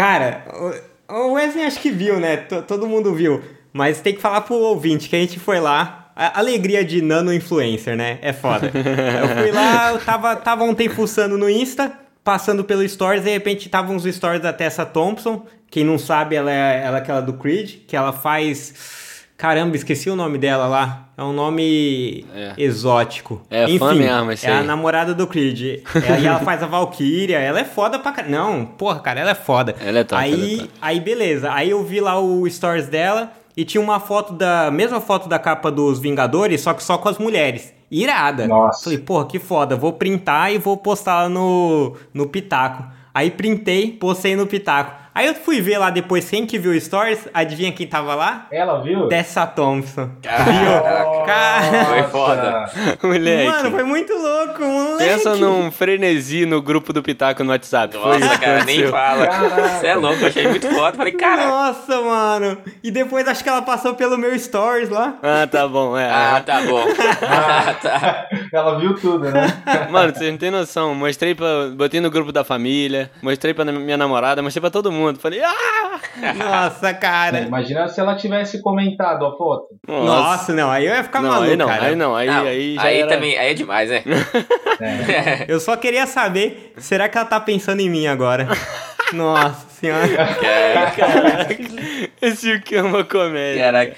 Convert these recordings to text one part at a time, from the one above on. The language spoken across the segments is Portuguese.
Cara, o Wesley acho que viu, né? T todo mundo viu. Mas tem que falar pro ouvinte que a gente foi lá. A alegria de nano influencer, né? É foda. eu fui lá, eu tava, tava ontem fuçando no Insta, passando pelo Stories, de repente tava uns stories da Tessa Thompson. Quem não sabe, ela é, ela é aquela do Creed, que ela faz. Caramba, esqueci o nome dela lá. É um nome é. exótico. É Enfim, fã mesmo, esse É a namorada do Creed. É, e ela faz a Valkyria. Ela é foda pra caramba. Não, porra, cara, ela é foda. Ela é top. Aí, é top. aí beleza. Aí eu vi lá o stories dela e tinha uma foto da. Mesma foto da capa dos Vingadores, só que só com as mulheres. Irada. Nossa. Falei, porra, que foda. Vou printar e vou postar lá no, no Pitaco. Aí printei, postei no Pitaco. Aí eu fui ver lá depois quem que viu o Stories, adivinha quem tava lá? Ela viu? Tessa Thompson. Viu? Cara, foi foda. Moleque. Mano, foi muito louco, moleque. Pensa num frenesi no grupo do Pitaco no WhatsApp. Nossa, foi cara, nem fala. Você é louco, achei muito foda. Falei, cara. Nossa, mano. E depois acho que ela passou pelo meu Stories lá. Ah, tá bom, é. Ah, tá bom. ah, tá. Ela viu tudo, né? Mano, vocês não tem noção. Mostrei pra. Botei no grupo da família, mostrei pra minha namorada, mostrei pra todo mundo. Falei, ah! Nossa, cara. Imagina se ela tivesse comentado a foto. Nossa, Nossa não, aí eu ia ficar não, maluco, aí não, cara. Aí não, aí, não, aí já Aí era... também, aí é demais, né? É. Eu só queria saber, será que ela tá pensando em mim agora? Nossa senhora. Caraca. Esse aqui é uma comédia. Caraca.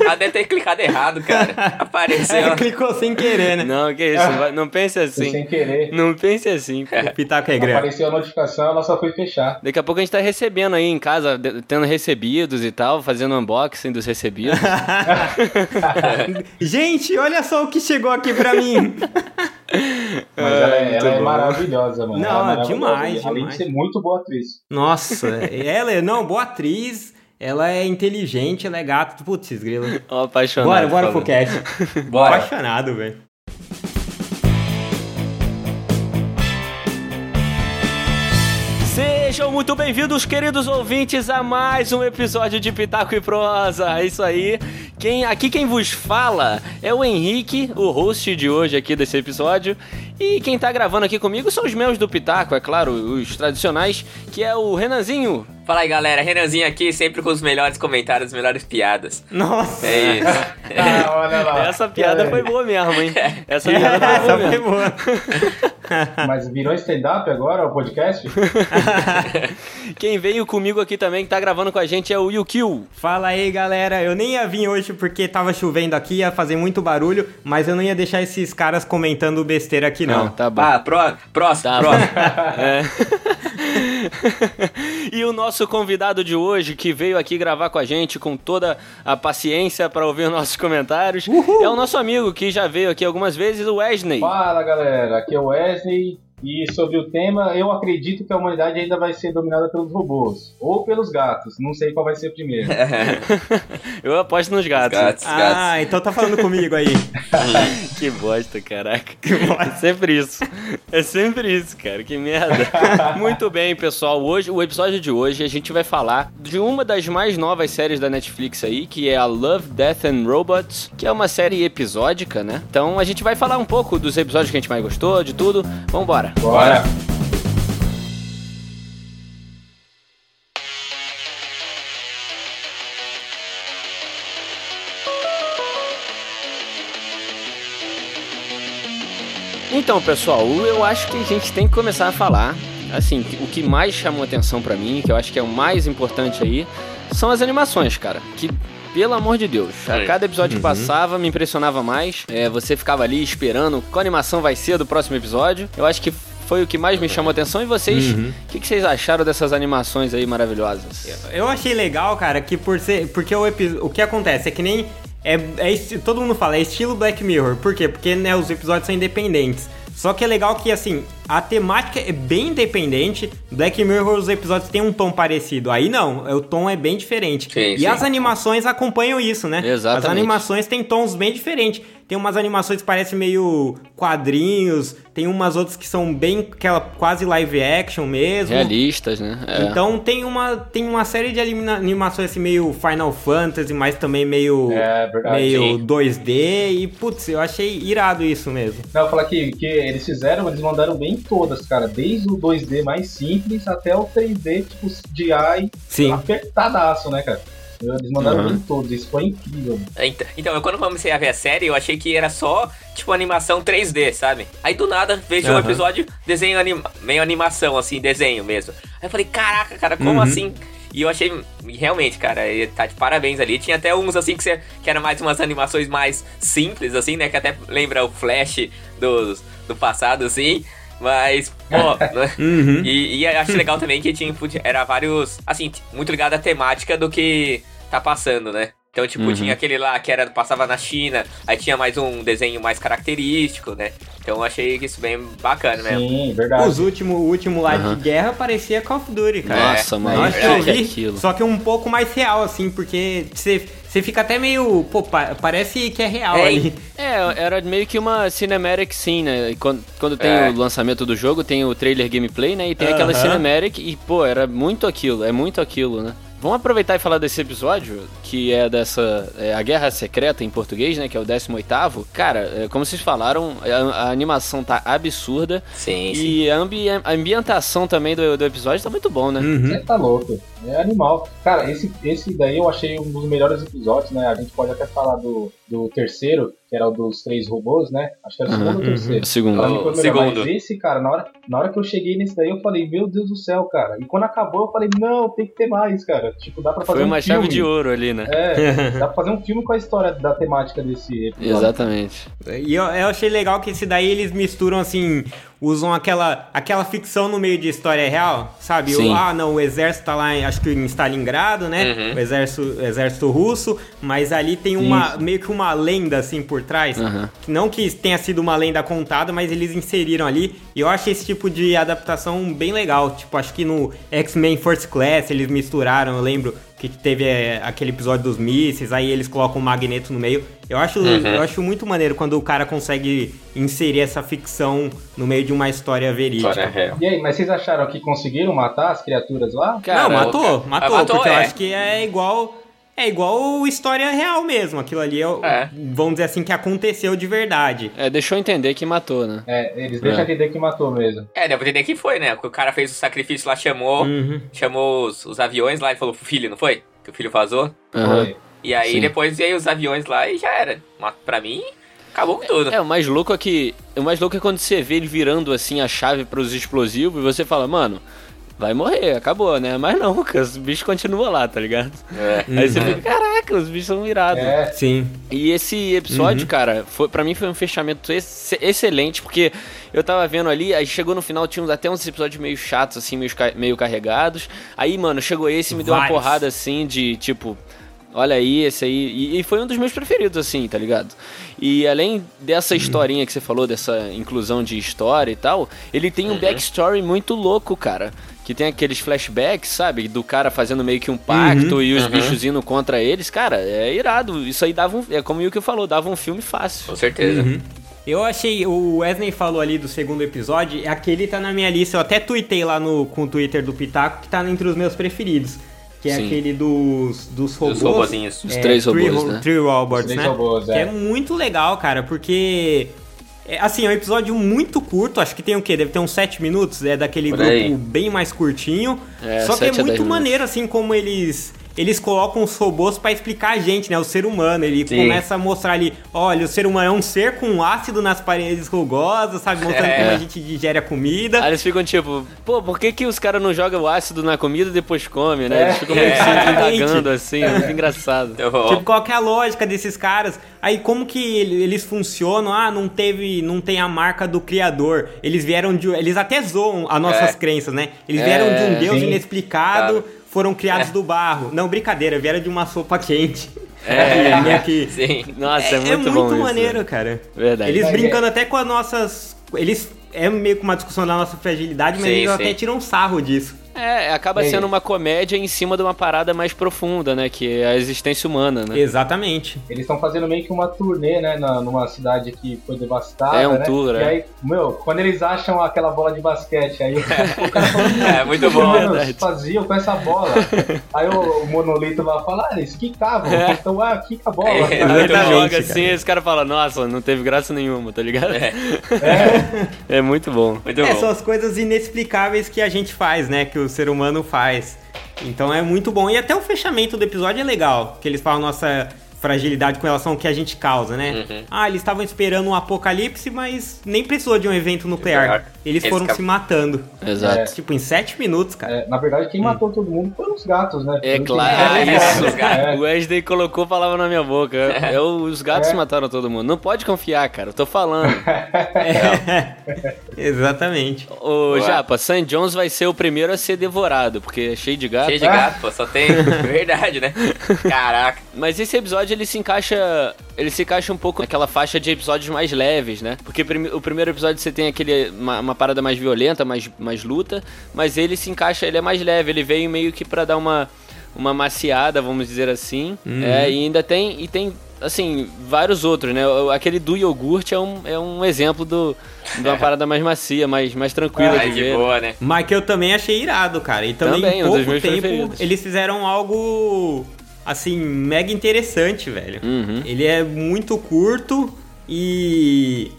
Ela deve ter clicado errado, cara. Apareceu. É, clicou sem querer, né? Não, que isso. Não pense assim. Sem querer. Não pense assim. O Pitaco é grande. Apareceu a notificação, ela só foi fechar. Daqui a pouco a gente tá recebendo aí em casa, tendo recebidos e tal, fazendo unboxing dos recebidos. gente, olha só o que chegou aqui pra mim. Mas ela, é, ela é maravilhosa, mano. Não, é demais, Além demais. de ser muito boa atriz. Nossa, ela é, não, boa atriz. Ela é inteligente, ela é gato. Putz, grilo. Apaixonado. Bora, bora pro cast. Bora. Apaixonado, velho. Sejam muito bem-vindos, queridos ouvintes, a mais um episódio de Pitaco e Prosa. É isso aí. Quem, aqui quem vos fala é o Henrique, o host de hoje aqui desse episódio. E quem tá gravando aqui comigo são os meus do Pitaco, é claro, os tradicionais, que é o Renanzinho. Fala aí, galera. Renanzinho aqui, sempre com os melhores comentários, as melhores piadas. Nossa. É isso. Ah, olha lá. Essa piada É. foi boa mesmo, hein? Essa É, piada foi boa essa foi mesmo. boa. Mas virou stand-up agora, o podcast? Quem veio comigo aqui também, que tá gravando com a gente, é o Yukio. Fala aí, galera. Eu nem ia vir hoje porque tava chovendo aqui, ia fazer muito barulho, mas eu não ia deixar esses caras comentando besteira aqui, não. tá bom. Ah, pró próximo, Tá. próximo. É. e o nosso convidado de hoje, que veio aqui gravar com a gente com toda a paciência para ouvir os nossos comentários, é o nosso amigo que já veio aqui algumas vezes, o Wesley. Fala galera, aqui é o Wesley. E sobre o tema, eu acredito que a humanidade ainda vai ser dominada pelos robôs. Ou pelos gatos, não sei qual vai ser primeiro. Eu aposto nos gatos. Gatos, Ah, gatos. então tá falando comigo aí. que bosta, caraca. É sempre isso. É sempre isso, cara. Que merda. Muito bem, pessoal. Hoje, o episódio de hoje, a gente vai falar de uma das mais novas séries da Netflix aí, que é a Love, Death and Robots, que é uma série episódica, né? Então a gente vai falar um pouco dos episódios que a gente mais gostou, de tudo. Vambora. Bora! Então, pessoal, eu acho que a gente tem que começar a falar. Assim, o que mais chamou atenção pra mim, que eu acho que é o mais importante aí, são as animações, cara. Que, pelo amor de Deus, a cada episódio que passava me impressionava mais. É, você ficava ali esperando qual animação vai ser do próximo episódio. Eu acho que foi o que mais me chamou atenção. E vocês, o que, que vocês acharam dessas animações aí maravilhosas? Eu achei legal, cara, que por ser. Porque o, epi- o que acontece é que nem. É, é esti- todo mundo fala, é estilo Black Mirror. Por quê? Porque né, os episódios são independentes. Só que é legal que, assim, a temática é bem independente. Black Mirror, os episódios têm um tom parecido. Aí não, o tom é bem diferente. Sim, e sim. as animações acompanham isso, né? Exatamente. As animações têm tons bem diferentes. Tem umas animações que parecem meio quadrinhos, tem umas outras que são bem aquela quase live action mesmo. Realistas, né? É. Então tem uma, tem uma série de anima- animações assim meio Final Fantasy, mas também meio, É, verdade. meio sim. 2D. E putz, eu achei irado isso mesmo. Não, eu falar que, que eles fizeram, eles mandaram bem todas, cara. Desde o 2D mais simples até o 3D, tipo, CGI Sim. apertadaço, né, cara? Eles mandaram Uhum. bem todos, isso foi incrível. Ent- Então, eu quando comecei a ver a série, eu achei que era só, tipo, animação 3D, sabe? Aí do nada vejo um Aham. episódio, desenho anima meio animação, assim, desenho mesmo. Aí eu falei, caraca, cara, como Uhum. assim? E eu achei, realmente, cara, tá de parabéns ali. Tinha até uns, assim, que, você, que eram mais umas animações mais simples, assim, né? Que até lembra o Flash do, do passado, assim. Mas, pô, né? Uhum. E, e eu acho legal também que tinha, podia- era vários, assim, muito ligado à temática do que tá passando, né? Então, tipo, Uhum. tinha aquele lá que era passava na China, aí tinha mais um desenho mais característico, né? Então eu achei isso bem bacana mesmo. Sim, verdade. Os últimos, o último lá Aham. de guerra parecia Call of Duty, cara. Nossa, É, mano, Nossa, é eu que vi, aquilo. só que um pouco mais real, assim, porque você você fica até meio. Pô, pa- parece que é real É, ali. É, era meio que uma cinematic scene, né? Quando, quando tem É. o lançamento do jogo, tem o trailer gameplay, né? E tem aquela Aham. cinematic e, pô, era muito aquilo, é muito aquilo, né? Vamos aproveitar e falar desse episódio, que é dessa. é, a Guerra Secreta em português, né? Que é o 18. Cara, é, como vocês falaram, a, a animação tá absurda. Sim, sim. E a, ambi- a ambientação também do, do episódio tá muito bom, né? Uhum. Você tá louco. É animal. Cara, esse, esse daí eu achei um dos melhores episódios, né? A gente pode até falar do, do terceiro, que era o dos três robôs, né? Acho que era o segundo ou Uhum, terceiro. O segundo. Melhor. segundo. Mas esse, cara, na hora, na hora que eu cheguei nesse daí, eu falei, meu Deus do céu, cara. E quando acabou, eu falei, não, tem que ter mais, cara. Tipo, dá pra fazer Foi um uma chave de ouro ali, né? É, dá pra fazer um filme com a história da temática desse episódio. Exatamente. E eu, eu achei legal que esse daí eles misturam assim, usam aquela, aquela ficção no meio de história real, sabe? O- ah, não, o exército tá lá, em, acho que em Stalingrado, né? Uhum. O exército, o exército russo, mas ali tem uma meio que uma lenda assim por trás. Aham. Não que tenha sido uma lenda contada, mas eles inseriram ali. E eu achei esse tipo de adaptação bem legal. Tipo, acho que no X-Men First Class eles misturaram, eu lembro que teve é, aquele episódio dos mísseis, aí eles colocam o magneto no meio. Eu acho, eu acho muito maneiro quando o cara consegue inserir essa ficção no meio de uma história verídica. História real. E aí, mas vocês acharam que conseguiram matar as criaturas lá? Cara, não, matou, Ah, matou, matou, porque eu é. acho que é igual. É igual história real mesmo. Aquilo ali é, É. vamos dizer assim, que aconteceu de verdade. É, deixou entender que matou, né? É, eles deixam É. entender que matou mesmo. É, deu pra entender que foi, né? O cara fez o sacrifício lá, chamou, Uhum. chamou os, os aviões lá e falou pro filho, não foi? Que o filho vazou. Foi. E aí Sim. depois veio os aviões lá e já era. Pra mim, acabou com tudo. É, o mais louco é que. O mais louco é quando você vê ele virando assim a chave pros explosivos e você fala, mano, vai morrer, acabou, né? Mas não, cara, os bichos continuam lá, tá ligado? É. Aí você fica, caraca, os bichos são irados. É, Sim. E esse episódio, cara, foi, pra mim foi um fechamento ex- excelente, porque eu tava vendo ali, aí chegou no final, tinha até uns episódios meio chatos, assim, meio, ca- meio carregados. Aí, mano, chegou esse e me deu uma Vários. porrada, assim, de tipo. Olha aí, esse aí. E, e foi um dos meus preferidos, assim, tá ligado? E além dessa historinha que você falou, dessa inclusão de história e tal, ele tem um backstory muito louco, cara. Que tem aqueles flashbacks, sabe? Do cara fazendo meio que um pacto e os Uhum. bichos indo contra eles. Cara, é irado. Isso aí dava um. É como o Yuki falou, dava um filme fácil. Com certeza. Uhum. Eu achei, o Wesley falou ali do segundo episódio, aquele tá na minha lista, eu até tuitei lá no, com o Twitter do Pitaco, que tá entre os meus preferidos. Que é Sim. aquele dos, dos robôs. robozinhos. Os três robôs, three, né? Three robots, Os três né? robôs, que é. é muito legal, cara, porque... é, assim, é um episódio muito curto, acho que tem o quê? Deve ter uns 7 minutos, é daquele Por aí. grupo bem mais curtinho. É, só que é muito maneiro, assim, como eles... Eles colocam os robôs pra explicar a gente, né? O ser humano. Ele Sim. começa a mostrar ali, olha, o ser humano é um ser com ácido nas paredes rugosas, sabe? Mostrando É. como a gente digere a comida. Aí eles ficam tipo, pô, por que, que os caras não jogam o ácido na comida e depois comem, né? Eles ficam meio que se É. indagando assim, é muito engraçado. Tipo, qual que é a lógica desses caras? Aí como que ele- eles funcionam? Ah, não teve, não tem a marca do criador. Eles vieram de, eles até zoam as nossas É. crenças, né? Eles É, vieram de um deus sim. inexplicado, Claro. Foram criados do barro. Não, brincadeira, vieram de uma sopa quente. É. meio que Sim. Nossa, é, é, muito bom isso. maneiro, cara. Verdade. Eles É, brincando até com as nossas, eles é meio que uma discussão da nossa fragilidade, mas Sim, eles sim. até tiram sarro disso. É, acaba É. sendo uma comédia em cima de uma parada mais profunda, né? Que é a existência humana, né? Exatamente. Eles estão fazendo meio que uma turnê, né, na, numa cidade que foi devastada, É um né? tour, E é. aí, meu, quando eles acham aquela bola de basquete, aí o cara fala, É, muito bom. mano, verdade. faziam com essa bola. Aí o, o monolito vai falar, ah, eles quicavam. Então, ah, quica a bola. É, ele joga cara. assim e esse cara fala, nossa, não teve graça nenhuma, tá ligado? É. É, muito bom. Muito É, bom. são as coisas inexplicáveis que a gente faz, né? Que o ser humano faz. Então é muito bom. E até o fechamento do episódio é legal. Que eles falam nossa fragilidade com relação ao que a gente causa, né? Uhum. Ah, eles estavam esperando um apocalipse, mas nem precisou de um evento nuclear. Nuclear. Eles Eles foram acabam- se matando. Exato. Tipo, em sete minutos, cara. É, na verdade, quem matou todo mundo foram os gatos, né? É claro, quem- isso. os gatos. É. O Wesley colocou palavra na minha boca. É, o- os gatos É. mataram todo mundo. Não pode confiar, cara. Eu tô falando. Exatamente. Ô, Ué. Japa, Sam Jones vai ser o primeiro a ser devorado, porque é cheio de gato. Cheio de gato, pô, só tem. Verdade, né? Caraca. Mas esse episódio ele se encaixa. Ele se encaixa um pouco naquela faixa de episódios mais leves, né? Porque o primeiro episódio você tem aquele. Uma, uma parada mais violenta, mais, mais luta. Mas ele se encaixa, ele é mais leve, ele veio meio que pra dar uma. Uma maciada, vamos dizer assim. É, e ainda tem. E tem. Assim, vários outros, né? Aquele do iogurte é um, é um exemplo do, de uma parada mais macia, mais, mais tranquila Ai, de de ver. boa, né? Mas que eu também achei irado, cara. E também, Também, em um pouco meus tempo preferidos. eles fizeram algo assim mega interessante, velho. Uhum. Ele é muito curto e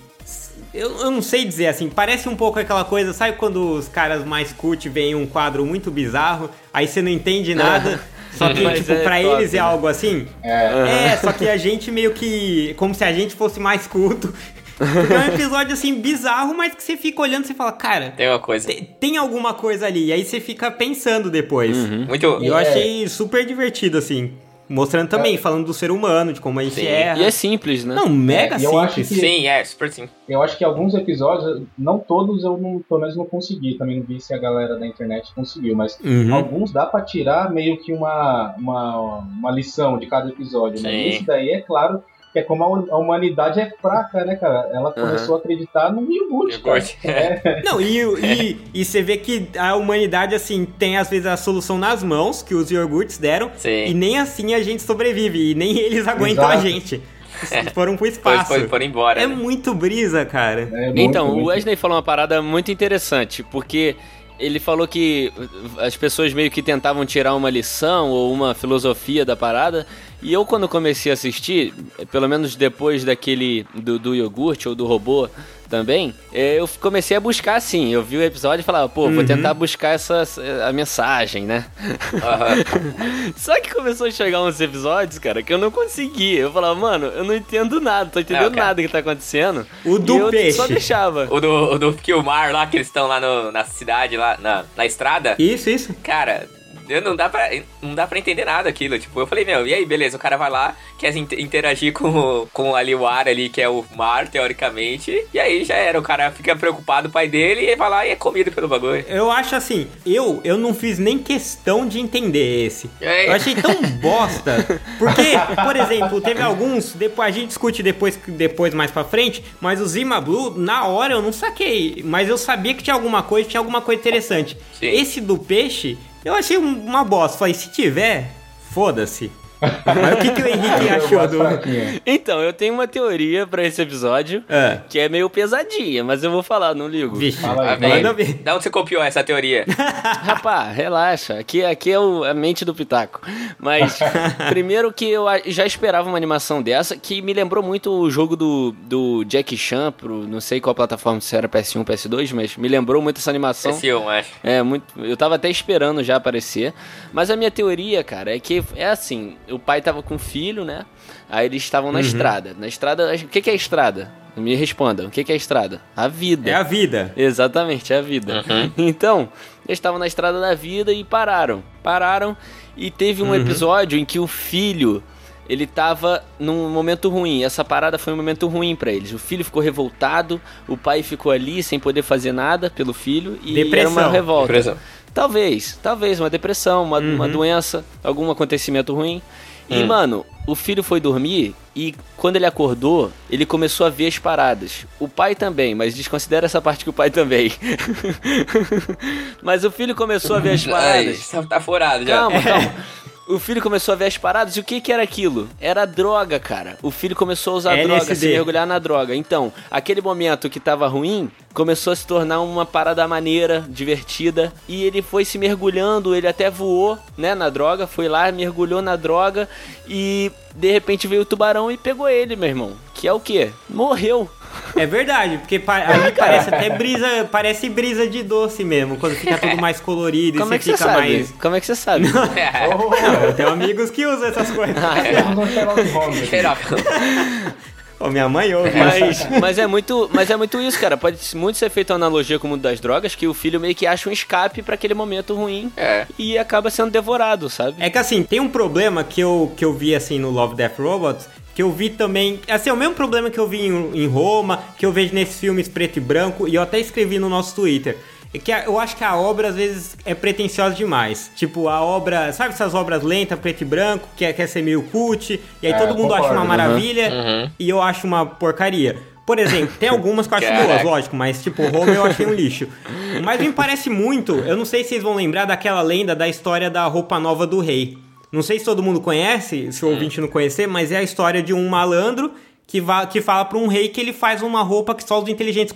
eu, eu não sei dizer assim, parece um pouco aquela coisa, sabe quando os caras mais cult veem um quadro muito bizarro, aí você não entende nada, só que Mas tipo é pra top, eles é né? algo assim. É. É, só que a gente meio que. Como se a gente fosse mais culto. Porque é um episódio assim bizarro, mas que você fica olhando e você fala, cara, Tem uma coisa. te- tem alguma coisa ali. E aí você fica pensando depois. Uhum. Muito. E eu É. achei super divertido, assim. Mostrando também, falando do ser humano, de como a gente Sim. erra. E é simples, né? Não, mega É, eu acho simples. que- Sim, é, super sim. Eu acho que alguns episódios, não todos eu não, pelo menos não consegui. Também não vi se a galera da internet conseguiu, mas Uhum. alguns dá pra tirar meio que uma, uma, uma lição de cada episódio. Né? Sim. E esse daí é claro que é como a hu- a humanidade é fraca, né, cara? Ela começou a acreditar no iogurte. cara. Iogurte. É, Não, e, e, e você vê que a humanidade, assim, tem às vezes a solução nas mãos, que os iogurtes deram, Sim. e nem assim a gente sobrevive, e nem eles aguentam a Exato. gente. Foram pro Foi, espaço. foi, foram embora. É né? muito brisa, cara. é muito, Então, o muito. Wesley falou uma parada muito interessante, porque ele falou que as pessoas meio que tentavam tirar uma lição ou uma filosofia da parada, e eu quando comecei a assistir, pelo menos depois daquele do, do iogurte ou do robô também, eh, eu comecei a buscar assim, eu vi o episódio e falava, pô, vou Uhum. tentar buscar essa, a mensagem, né? Aham. Só que começou a chegar uns episódios, cara, que eu não conseguia. Eu falava, mano, eu não entendo nada, tô entendendo Não, cara. nada que tá acontecendo. O do eu peixe. só deixava. O do, o do Kilmar lá, que eles estão lá no- na cidade, lá na, na estrada. Isso, isso. Cara, eu não dá, pra, não dá pra entender nada aquilo. Tipo, eu falei, meu, e aí, beleza, o cara vai lá, quer in- interagir com, com ali o ar ali, que é o mar, teoricamente. E aí já era, o cara fica preocupado, o pai dele, e vai lá e é comido pelo bagulho. Eu acho assim, eu, eu não fiz nem questão de entender esse. É. Eu achei tão bosta. Porque, por exemplo, teve alguns, depois a gente discute depois, depois mais pra frente, mas o Zima Blue, na hora eu não saquei. Mas eu sabia que tinha alguma coisa, tinha alguma coisa interessante. Sim. Esse do peixe, eu achei um- uma bosta. Falei, se tiver, foda-se. Mas o que, que o Henrique achou do. Então, eu tenho uma teoria pra esse episódio, É. que é meio pesadinha, mas eu vou falar, não ligo. Vixe, Fala aí, Ah, fala ver. Da onde você copiou essa teoria? Rapá, relaxa. Aqui, aqui é o- a mente do Pitaco. Mas, primeiro que eu já esperava uma animação dessa, que me lembrou muito o jogo do, do Jack Chan, pro, não sei qual plataforma, se era PS1, PS2, mas me lembrou muito essa animação. Esse um, acho. É, muito. Eu tava até esperando já aparecer. Mas a minha teoria, cara, é que é assim: o pai tava com o filho, né? Aí eles estavam na Uhum. estrada. Na estrada. O que, que é estrada? Me respondam. O que, que é estrada? A vida. É a vida. Exatamente, é a vida. Então, eles estavam na estrada da vida e pararam. Pararam e teve um episódio em que o filho. Ele tava num momento ruim. Essa parada foi um momento ruim pra eles. O filho ficou revoltado, o pai ficou ali sem poder fazer nada pelo filho e era Depressão. uma revolta. Depressão. Talvez, talvez uma depressão, uma, Uhum. uma doença, algum acontecimento ruim. E, mano, o filho foi dormir e quando ele acordou, ele começou a ver as paradas. O pai também, mas desconsidera essa parte que o pai também. mas o filho começou a ver as Ai, paradas. tá- tá furado já. Calma, calma. O filho começou a ver as paradas e o que que era aquilo? Era droga, cara. O filho começou a usar LSD. droga, se mergulhar na droga. Então, aquele momento que tava ruim começou a se tornar uma parada maneira, divertida. E ele foi se mergulhando, ele até voou, né, na droga. Foi lá, mergulhou na droga e de repente veio o tubarão e pegou ele, meu irmão. Que é o quê? Morreu. É verdade, porque pa ali parece até brisa, parece brisa de doce mesmo, quando fica tudo mais colorido Como e é que você você fica sabe? mais. Como é que você sabe? Não, eu tenho amigos que usam essas coisas. Um aqui. Xerox. Ô, minha mãe ouve. Mas, mas é muito, mas é muito isso, cara. Pode muito ser feita uma analogia com o mundo das drogas, que o filho meio que acha um escape pra aquele momento ruim É. e acaba sendo devorado, sabe? É que assim, tem um problema que eu, que eu vi assim no Love Death Robots, que eu vi também, assim, é o mesmo problema que eu vi em, em Roma, que eu vejo nesses filmes preto e branco, e eu até escrevi no nosso Twitter. É que eu acho que a obra às vezes é pretensiosa demais. Tipo, a obra, sabe essas obras lentas, preto e branco, que é- quer ser meio cult, e aí É, todo mundo acha concordo. uma maravilha, Uhum. e eu acho uma porcaria. Por exemplo, tem algumas que eu acho Caraca. boas, lógico, mas tipo, Roma eu achei um lixo. Mas me parece muito, eu não sei se vocês vão lembrar daquela lenda da história da roupa nova do rei. Não sei se todo mundo conhece, se o ouvinte não conhecer, mas é a história de um malandro que, va que fala para um rei que ele faz uma roupa que só os inteligentes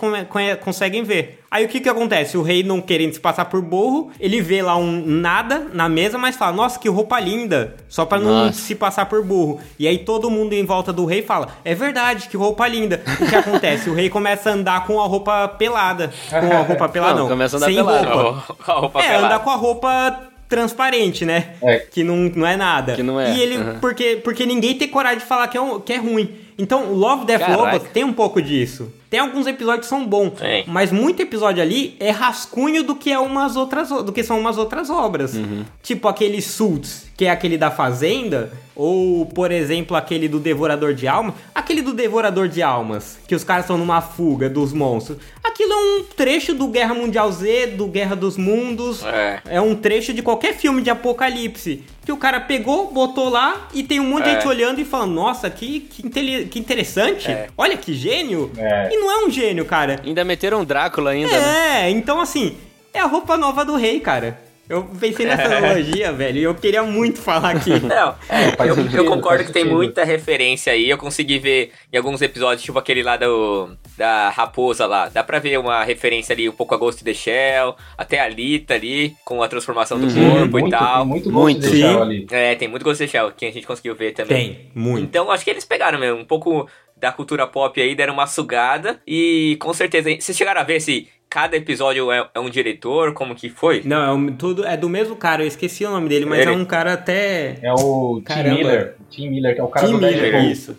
conseguem ver. Aí o que que acontece? O rei não querendo se passar por burro, ele vê lá um nada na mesa, mas fala, nossa, que roupa linda, só para não Nossa. se passar por burro. E aí todo mundo em volta do rei fala, é verdade, que roupa linda. O que acontece? O rei começa a andar com a roupa pelada. Com a roupa pelada Não, não, começa a andar sem pelado. roupa. A roupa É, pelada. andar com a roupa transparente, né? É. Que não, não é nada. Que não é. E ele, Uhum. porque, porque ninguém tem coragem de falar que é, um- que é ruim. Então, Love, Death, Caraca. Robots tem um pouco disso. Tem alguns episódios que são bons, Tem. mas muito episódio ali é rascunho do que é umas outras do que são umas outras obras. Uhum. Tipo aquele Suits, que é aquele da Fazenda, ou por exemplo aquele do Devorador de Almas, aquele do Devorador de Almas, que os caras estão numa fuga dos monstros. Aquilo é um trecho do Guerra Mundial Z, do Guerra dos Mundos. É. É um trecho de qualquer filme de apocalipse. Que o cara pegou, botou lá e tem um monte de É. gente olhando e falando: Nossa, que, que, que interessante. É. Olha que gênio. É. E não é um gênio, cara. Ainda meteram um Drácula ainda, né? É, então assim, é a roupa nova do rei, cara. Eu pensei nessa analogia, velho, e eu queria muito falar aqui. Não, é, Faz eu, sentido, eu concordo que tem muita referência aí. Eu consegui ver em alguns episódios, tipo aquele lá do, da raposa lá. Dá pra ver uma referência ali um pouco a Ghost in the Shell, até a Lita ali, com a transformação do Uhum. corpo e muito, tal. tem muito Muito, gosto de deixar sim. ali. É, tem muito Ghost in the Shell, que a gente conseguiu ver também. Tem, muito. Então, acho que eles pegaram mesmo um pouco da cultura pop aí, deram uma sugada e com certeza. Vocês chegaram a ver se cada episódio é, é um diretor, como que foi? Não, é, um- tudo, é do mesmo cara, eu esqueci o nome dele, mas Ele- é um cara até. É o Tim. Miller. Tim Miller, que é o cara Tim do Miller, Deadpool. isso.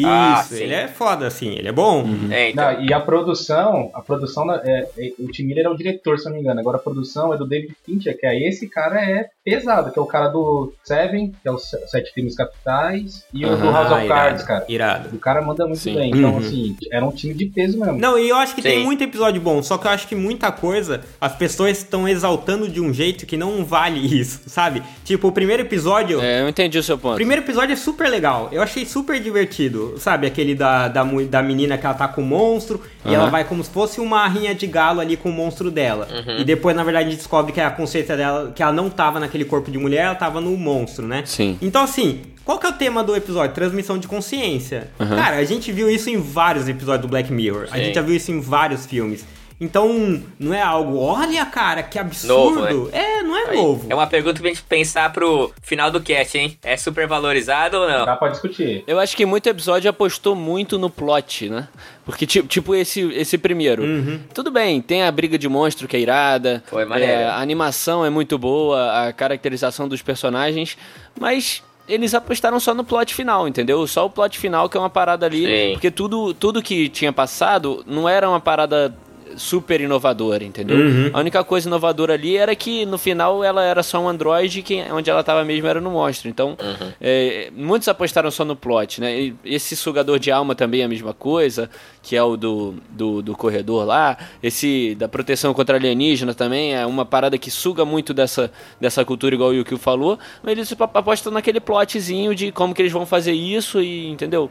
Isso, Ah, ele é foda, assim, ele é bom. É, então. Não, e a produção, a produção é, é- o Tim Miller é o diretor, se eu não me engano. Agora a produção é do David Fincher, que é esse cara é pesado, que é o cara do Seven, que é os Sete Crimes Capitais, e o do Aham. House Ah, of irado, Cards, cara. Irado. O cara manda muito Sim. bem. Então, Uhum. assim, era um time de peso mesmo. Não, e eu acho que tem Sim. muito episódio bom, só que eu acho que muita coisa as pessoas estão exaltando de um jeito que não vale isso, sabe? Tipo, o primeiro episódio. É, eu entendi o seu O ponto. primeiro episódio é super legal. Eu achei super divertido. Sabe, aquele da, da, da menina que ela tá com o monstro e Aham. ela vai como se fosse uma rinha de galo ali com o monstro dela. E depois, na verdade, a gente descobre que a consciência dela, que ela não tava naquele corpo de mulher, ela tava no monstro, né? Sim. Então, assim, qual que é o tema do episódio? Transmissão de consciência. Aham. Cara, a gente viu isso em vários episódios do Black Mirror. A Sim. gente já viu isso em vários filmes. Então, não é algo, olha, cara, que absurdo. Novo, É, não é Aí, novo. É uma pergunta pra gente pensar pro final do cast, hein? É super valorizado ou não? Dá pra discutir. Eu acho que muito episódio apostou muito no plot, né? Porque, tipo, tipo esse, esse primeiro. Uhum. Tudo bem, tem a briga de monstro que é irada. Foi maneiro. é, a animação é muito boa, a caracterização dos personagens, mas. Eles apostaram só no plot final, entendeu? Só o plot final que é uma parada ali. Sim. Porque tudo, tudo que tinha passado não era uma parada super inovadora, entendeu? Uhum. A única coisa inovadora ali era que no final ela era só um androide, que onde ela tava mesmo era no monstro. Então, é, muitos apostaram só no plot, né? E esse sugador de alma também é a mesma coisa, que é o do, do, do corredor lá. Esse da proteção contra alienígena também é uma parada que suga muito dessa, dessa cultura, igual o Yukio falou. Mas eles apostam naquele plotzinho de como que eles vão fazer isso e, entendeu?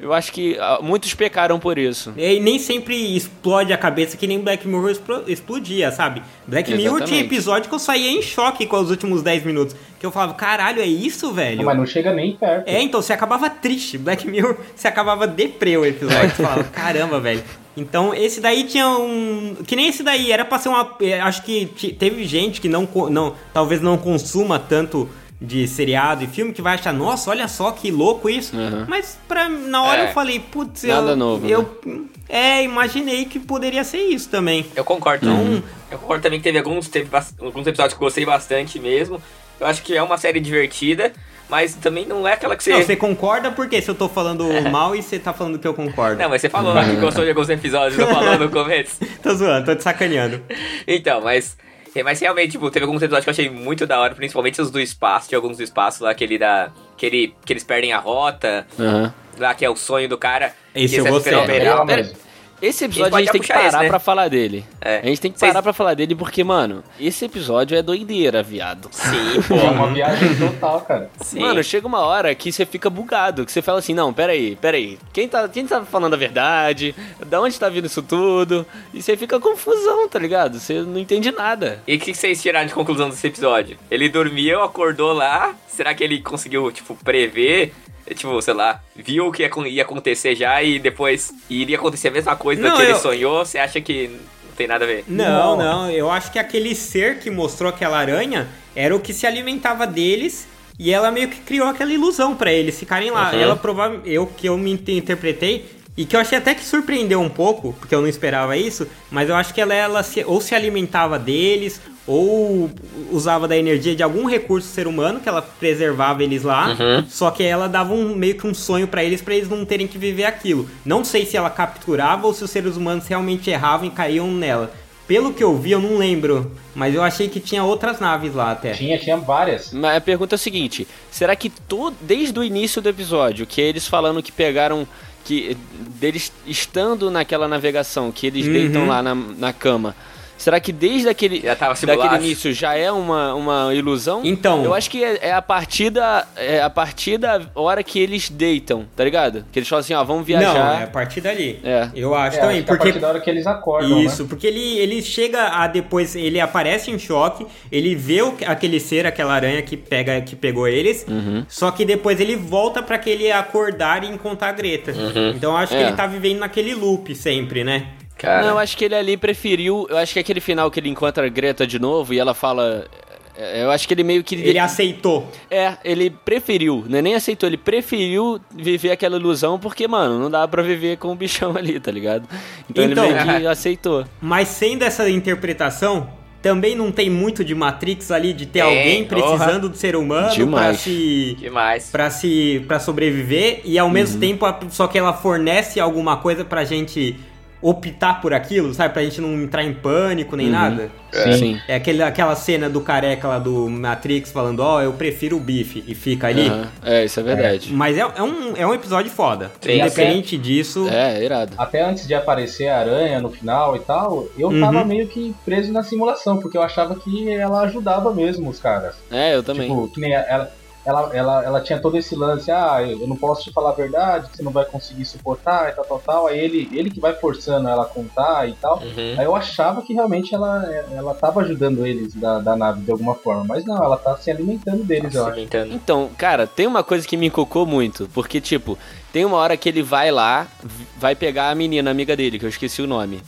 Eu acho que ah, muitos pecaram por isso. E nem sempre explode a cabeça que nem Black Mirror explo- explodia, sabe? Black Mirror tinha Exatamente. episódio que eu saía em choque com os últimos 10 minutos. Que eu falava, caralho, é isso, velho? Mas não chega nem perto. É, então você acabava triste. Black Mirror, você acabava deprê o episódio. Você falava, caramba, velho. Então, esse daí tinha um. Que nem esse daí, era pra ser uma. eh, Acho que te- teve gente que não, não. Talvez não consuma tanto de seriado e filme que vai achar, nossa, olha só que louco isso. Uhum. Mas pra, na hora É. eu falei, putz, Nada eu, novo, eu é, imaginei que poderia ser isso também. Eu concordo. Eu concordo também que teve alguns, teve alguns episódios que eu gostei bastante mesmo. Eu acho que é uma série divertida, mas também não é aquela que você. Não, você concorda porque se eu tô falando mal e você tá falando que eu concordo? Não, mas você falou lá que gostou de alguns episódios, eu falou no começo. Tô zoando, tô te sacaneando. Então, mas. É, Mas realmente, tipo, teve alguns episódios que eu achei muito da hora, principalmente os do espaço, de alguns do espaço lá, aquele da. Que, ele, que eles perdem a rota, Aham. lá que é o sonho do cara. Esse eu é gostei. É, Pera- mesmo. Esse episódio a pode gente tem que parar esse, né? pra falar dele. É. A gente tem que Vocês- parar pra falar dele porque, mano, esse episódio é doideira, viado. Sim, É pô. uma viagem total, cara. Sim. Mano, chega uma hora que você fica bugado, que você fala assim, não, peraí, peraí, quem tá, quem tá falando a verdade? Da onde tá vindo isso tudo? E você fica confusão, tá ligado? Você não entende nada. E o que vocês tiraram de conclusão desse episódio? Ele dormiu, acordou lá. Será que ele conseguiu, tipo, prever? Tipo, sei lá, viu o que ia acon- ia acontecer já e depois iria acontecer a mesma coisa Não, do que ele eu- sonhou? Você acha que não tem nada a ver? Não, Não. não, eu acho que aquele ser que mostrou aquela aranha era o que se alimentava deles e ela meio que criou aquela ilusão pra eles ficarem lá. Uhum. Ela provavelmente, eu que eu me inter- interpretei e que eu achei até que surpreendeu um pouco, porque eu não esperava isso, mas eu acho que ela, ela se- ou se alimentava deles ou usava da energia de algum recurso ser humano que ela preservava eles lá, Uhum. só que ela dava um meio que um sonho pra eles pra eles não terem que viver aquilo. Não sei se ela capturava ou se os seres humanos realmente erravam e caíam nela. Pelo que eu vi, eu não lembro, mas eu achei que tinha outras naves lá até. Tinha, tinha várias. Mas a pergunta é a seguinte: será que todo, desde o início do episódio, que eles falando que pegaram. Que deles estando naquela navegação, que eles Uhum. deitam lá na, na cama. Será que desde aquele, Já tava simulado? daquele início já é uma, uma ilusão? Então- Eu acho que é, é a partir da. É a partir da hora que eles deitam, tá ligado? Que eles falam assim, ó, vamos Não, é a viajar. partir dali. É. Eu acho É, também, acho que a porque partir da hora que eles acordam, Isso, né? porque ele, ele chega a depois, ele aparece em choque, ele vê o, aquele ser, aquela aranha que pega que pegou eles, Uhum. só que depois ele volta pra aquele acordar e encontrar a Greta. Então eu acho que É. ele tá vivendo naquele loop sempre, né? Cara, Não, eu acho que ele ali preferiu. Eu acho que aquele final que ele encontra a Greta de novo e ela fala. é, Eu acho que ele meio que. Ele aceitou. É, ele preferiu, né? Nem aceitou, ele preferiu viver aquela ilusão porque, mano, não dá pra viver com o bichão ali, tá ligado? Então, Então- ele meio que aceitou. Mas sendo essa interpretação, também não tem muito de Matrix ali de ter Tem, alguém precisando do ser humano pra Demais. se demais. para se para sobreviver e ao Uhum. mesmo tempo só que ela fornece alguma coisa pra gente optar por aquilo, sabe? Pra gente não entrar em pânico nem Uhum. nada. Sim. É aquele, aquela cena do careca lá do Matrix falando, ó, eu prefiro o bife e fica ali. Aham. É, isso é verdade. Mas é, é um, é um episódio foda. Sim, Independente disso. É, irado. Até antes de aparecer a aranha no final e tal, eu Uhum. tava meio que preso na simulação, porque eu achava que ela ajudava mesmo os caras. É, eu também. Tipo, que nem ela, ela, ela, ela tinha todo esse lance, ah, eu não posso te falar a verdade, você não vai conseguir suportar e tal, tal, tal. Aí ele, ele que vai forçando ela a contar e tal. Uhum. Aí eu achava que realmente ela, ela tava ajudando eles da, da nave de alguma forma. Mas não, ela tá se alimentando deles, acho. alimentando. Então, cara, tem uma coisa que me encocou muito, porque, tipo, tem uma hora que ele vai lá, vai pegar a menina, amiga dele, que eu esqueci o nome.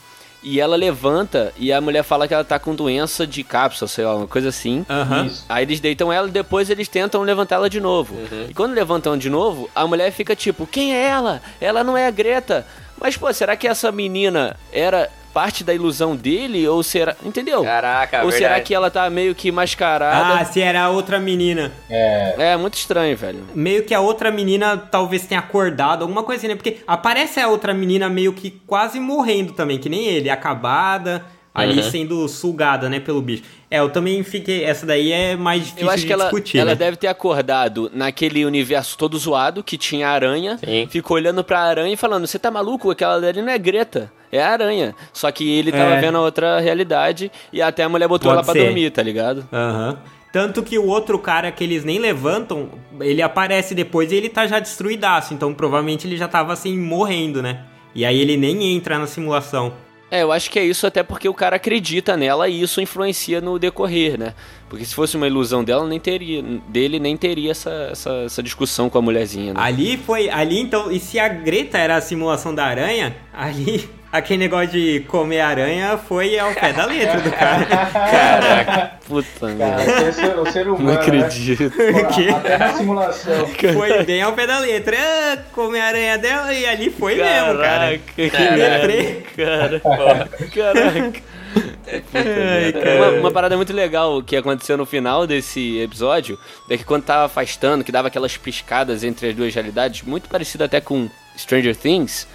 E ela levanta e a mulher fala que ela tá com doença de cápsula, sei lá, uma coisa assim. Isso. Aí eles deitam ela e depois eles tentam levantar ela de novo. Uhum. E quando levantam de novo, a mulher fica tipo, quem é ela? Ela não é a Greta. Mas, pô, será que essa menina era parte da ilusão dele? Ou será. Entendeu? Caraca, Ou verdade. será que ela tá meio que mascarada? Ah, se era a outra menina. É. É, muito estranho, velho. Meio que a outra menina talvez tenha acordado, alguma coisa assim, né? Porque aparece a outra menina meio que quase morrendo também, que nem ele, acabada, ali Uhum. sendo sugada, né, pelo bicho. É, eu também fiquei. Essa daí é mais difícil Eu acho de que ela, discutir. ela né? deve ter acordado naquele universo todo zoado que tinha aranha. Sim. Ficou olhando pra aranha e falando: Você tá maluco? Aquela ali não é Greta, é a aranha. Só que ele tava É. vendo a outra realidade e até a mulher botou Pode ela pra ser. dormir, tá ligado? Aham. Tanto que o outro cara que eles nem levantam, ele aparece depois e ele tá já destruidaço. Então provavelmente ele já tava assim, morrendo, né? E aí ele nem entra na simulação. É, eu acho que é isso até porque o cara acredita nela e isso influencia no decorrer, né? Porque se fosse uma ilusão dela, nem teria, dele nem teria essa, essa, essa discussão com a mulherzinha, né? Ali foi. Ali então. E se a Greta era a simulação da aranha, ali. Aquele negócio de comer aranha foi ao pé da letra do cara. Caraca, puta merda. o ser, o ser humano. Não né? acredito. quê? Até na simulação. Foi bem ao pé da letra. Ah, comer a aranha dela e ali foi mesmo, cara. que merda, cara. Caraca. Ai. Uma, uma parada muito legal que aconteceu no final desse episódio é que quando tava afastando, que dava aquelas piscadas entre as duas realidades, muito parecido até com Stranger Things.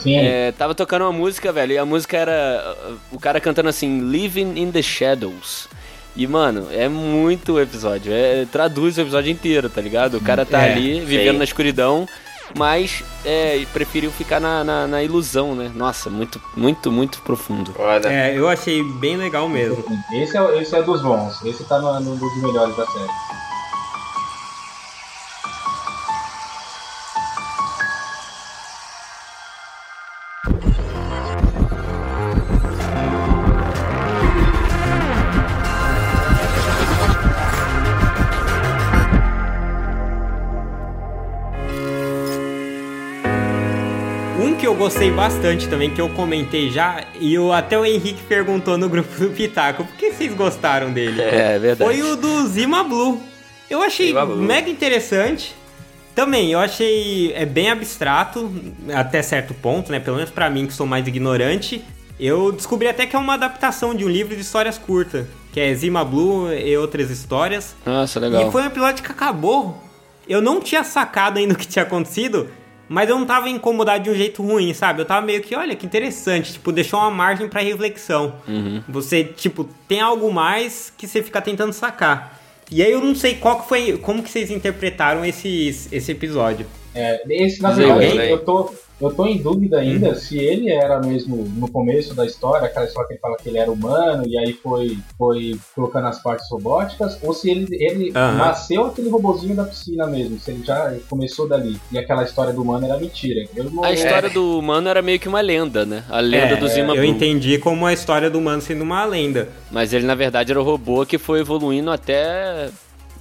Sim. é, tava tocando uma música, velho, e a música era uh, o cara cantando assim, Living in the Shadows. E, mano, é muito o episódio. É, traduz o episódio inteiro, tá ligado? O cara tá É, ali, vivendo sei. na escuridão, mas é, preferiu ficar na, na, na ilusão, né? Nossa, muito, muito, muito profundo. Foda. É, eu achei bem legal mesmo. Esse é, esse é dos bons. Esse tá no, no dos melhores da série. Gostei bastante também, que eu comentei já, e o, até o Henrique perguntou no grupo do Pitaco, por que vocês gostaram dele? É, é verdade. Foi o do Zima Blue. Eu achei Zima Blue. mega interessante. Também, eu achei é bem abstrato, até certo ponto, né? Pelo menos pra mim, que sou mais ignorante. Eu descobri até que é uma adaptação de um livro de histórias curtas, que é Zima Blue e outras histórias. Nossa, legal. E foi um episódio que acabou. Eu não tinha sacado ainda o que tinha acontecido, mas eu não tava incomodado de um jeito ruim, sabe? Eu tava meio que, olha, que interessante, tipo, deixou uma margem pra reflexão. Uhum. Você, tipo, tem algo mais que você fica tentando sacar. E aí eu não sei qual que foi, como que vocês interpretaram esse, esse episódio. É, esse, na verdade, aí. eu tô, eu tô em dúvida ainda Uhum. se ele era mesmo no começo da história, aquela história que ele fala que ele era humano e aí foi, foi colocando as partes robóticas, ou se ele, ele Aham. nasceu aquele robozinho da piscina mesmo, se ele já começou dali. E aquela história do humano era mentira. Eu não, A história do humano era meio que uma lenda, né? A lenda É, do Zima Eu entendi como a história do humano sendo uma lenda. Mas ele, na verdade, era o robô que foi evoluindo até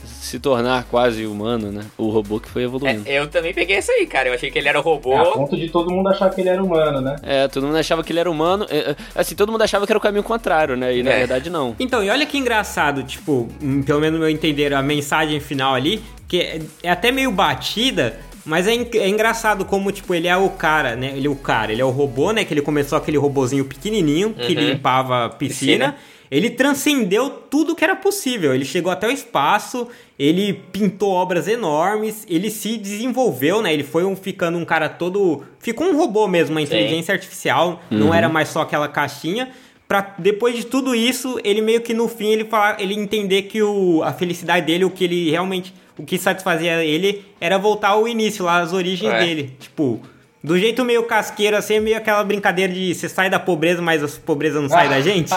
se tornar quase humano, né? O robô que foi evoluindo. É, eu também peguei isso aí, cara. Eu achei que ele era o robô. É, a ponto de todo mundo achar que ele era humano, né? É, todo mundo achava que ele era humano. é, é, Assim, todo mundo achava que era o caminho contrário, né? E na É. verdade não. Então, e olha que engraçado, tipo, hum, pelo menos no meu entender, a mensagem final ali, que é, é até meio batida, mas é, é engraçado como, tipo, ele é o cara, né? Ele é o cara, ele é o robô, né? Que ele começou aquele robozinho pequenininho que Uhum. limpava a piscina. Piscina. Ele transcendeu tudo que era possível. Ele chegou até o espaço, ele pintou obras enormes, ele se desenvolveu, né? Ele foi um, ficando um cara todo. Ficou um robô mesmo, uma inteligência artificial, não era mais só aquela caixinha. Pra depois de tudo isso, ele meio que no fim ele falar, ele entender que o, a felicidade dele, o que ele realmente. O que satisfazia ele era voltar ao início, lá, as origens É. dele. Tipo. Do jeito meio casqueiro, assim, meio aquela brincadeira de você sai da pobreza, mas a pobreza não sai da gente.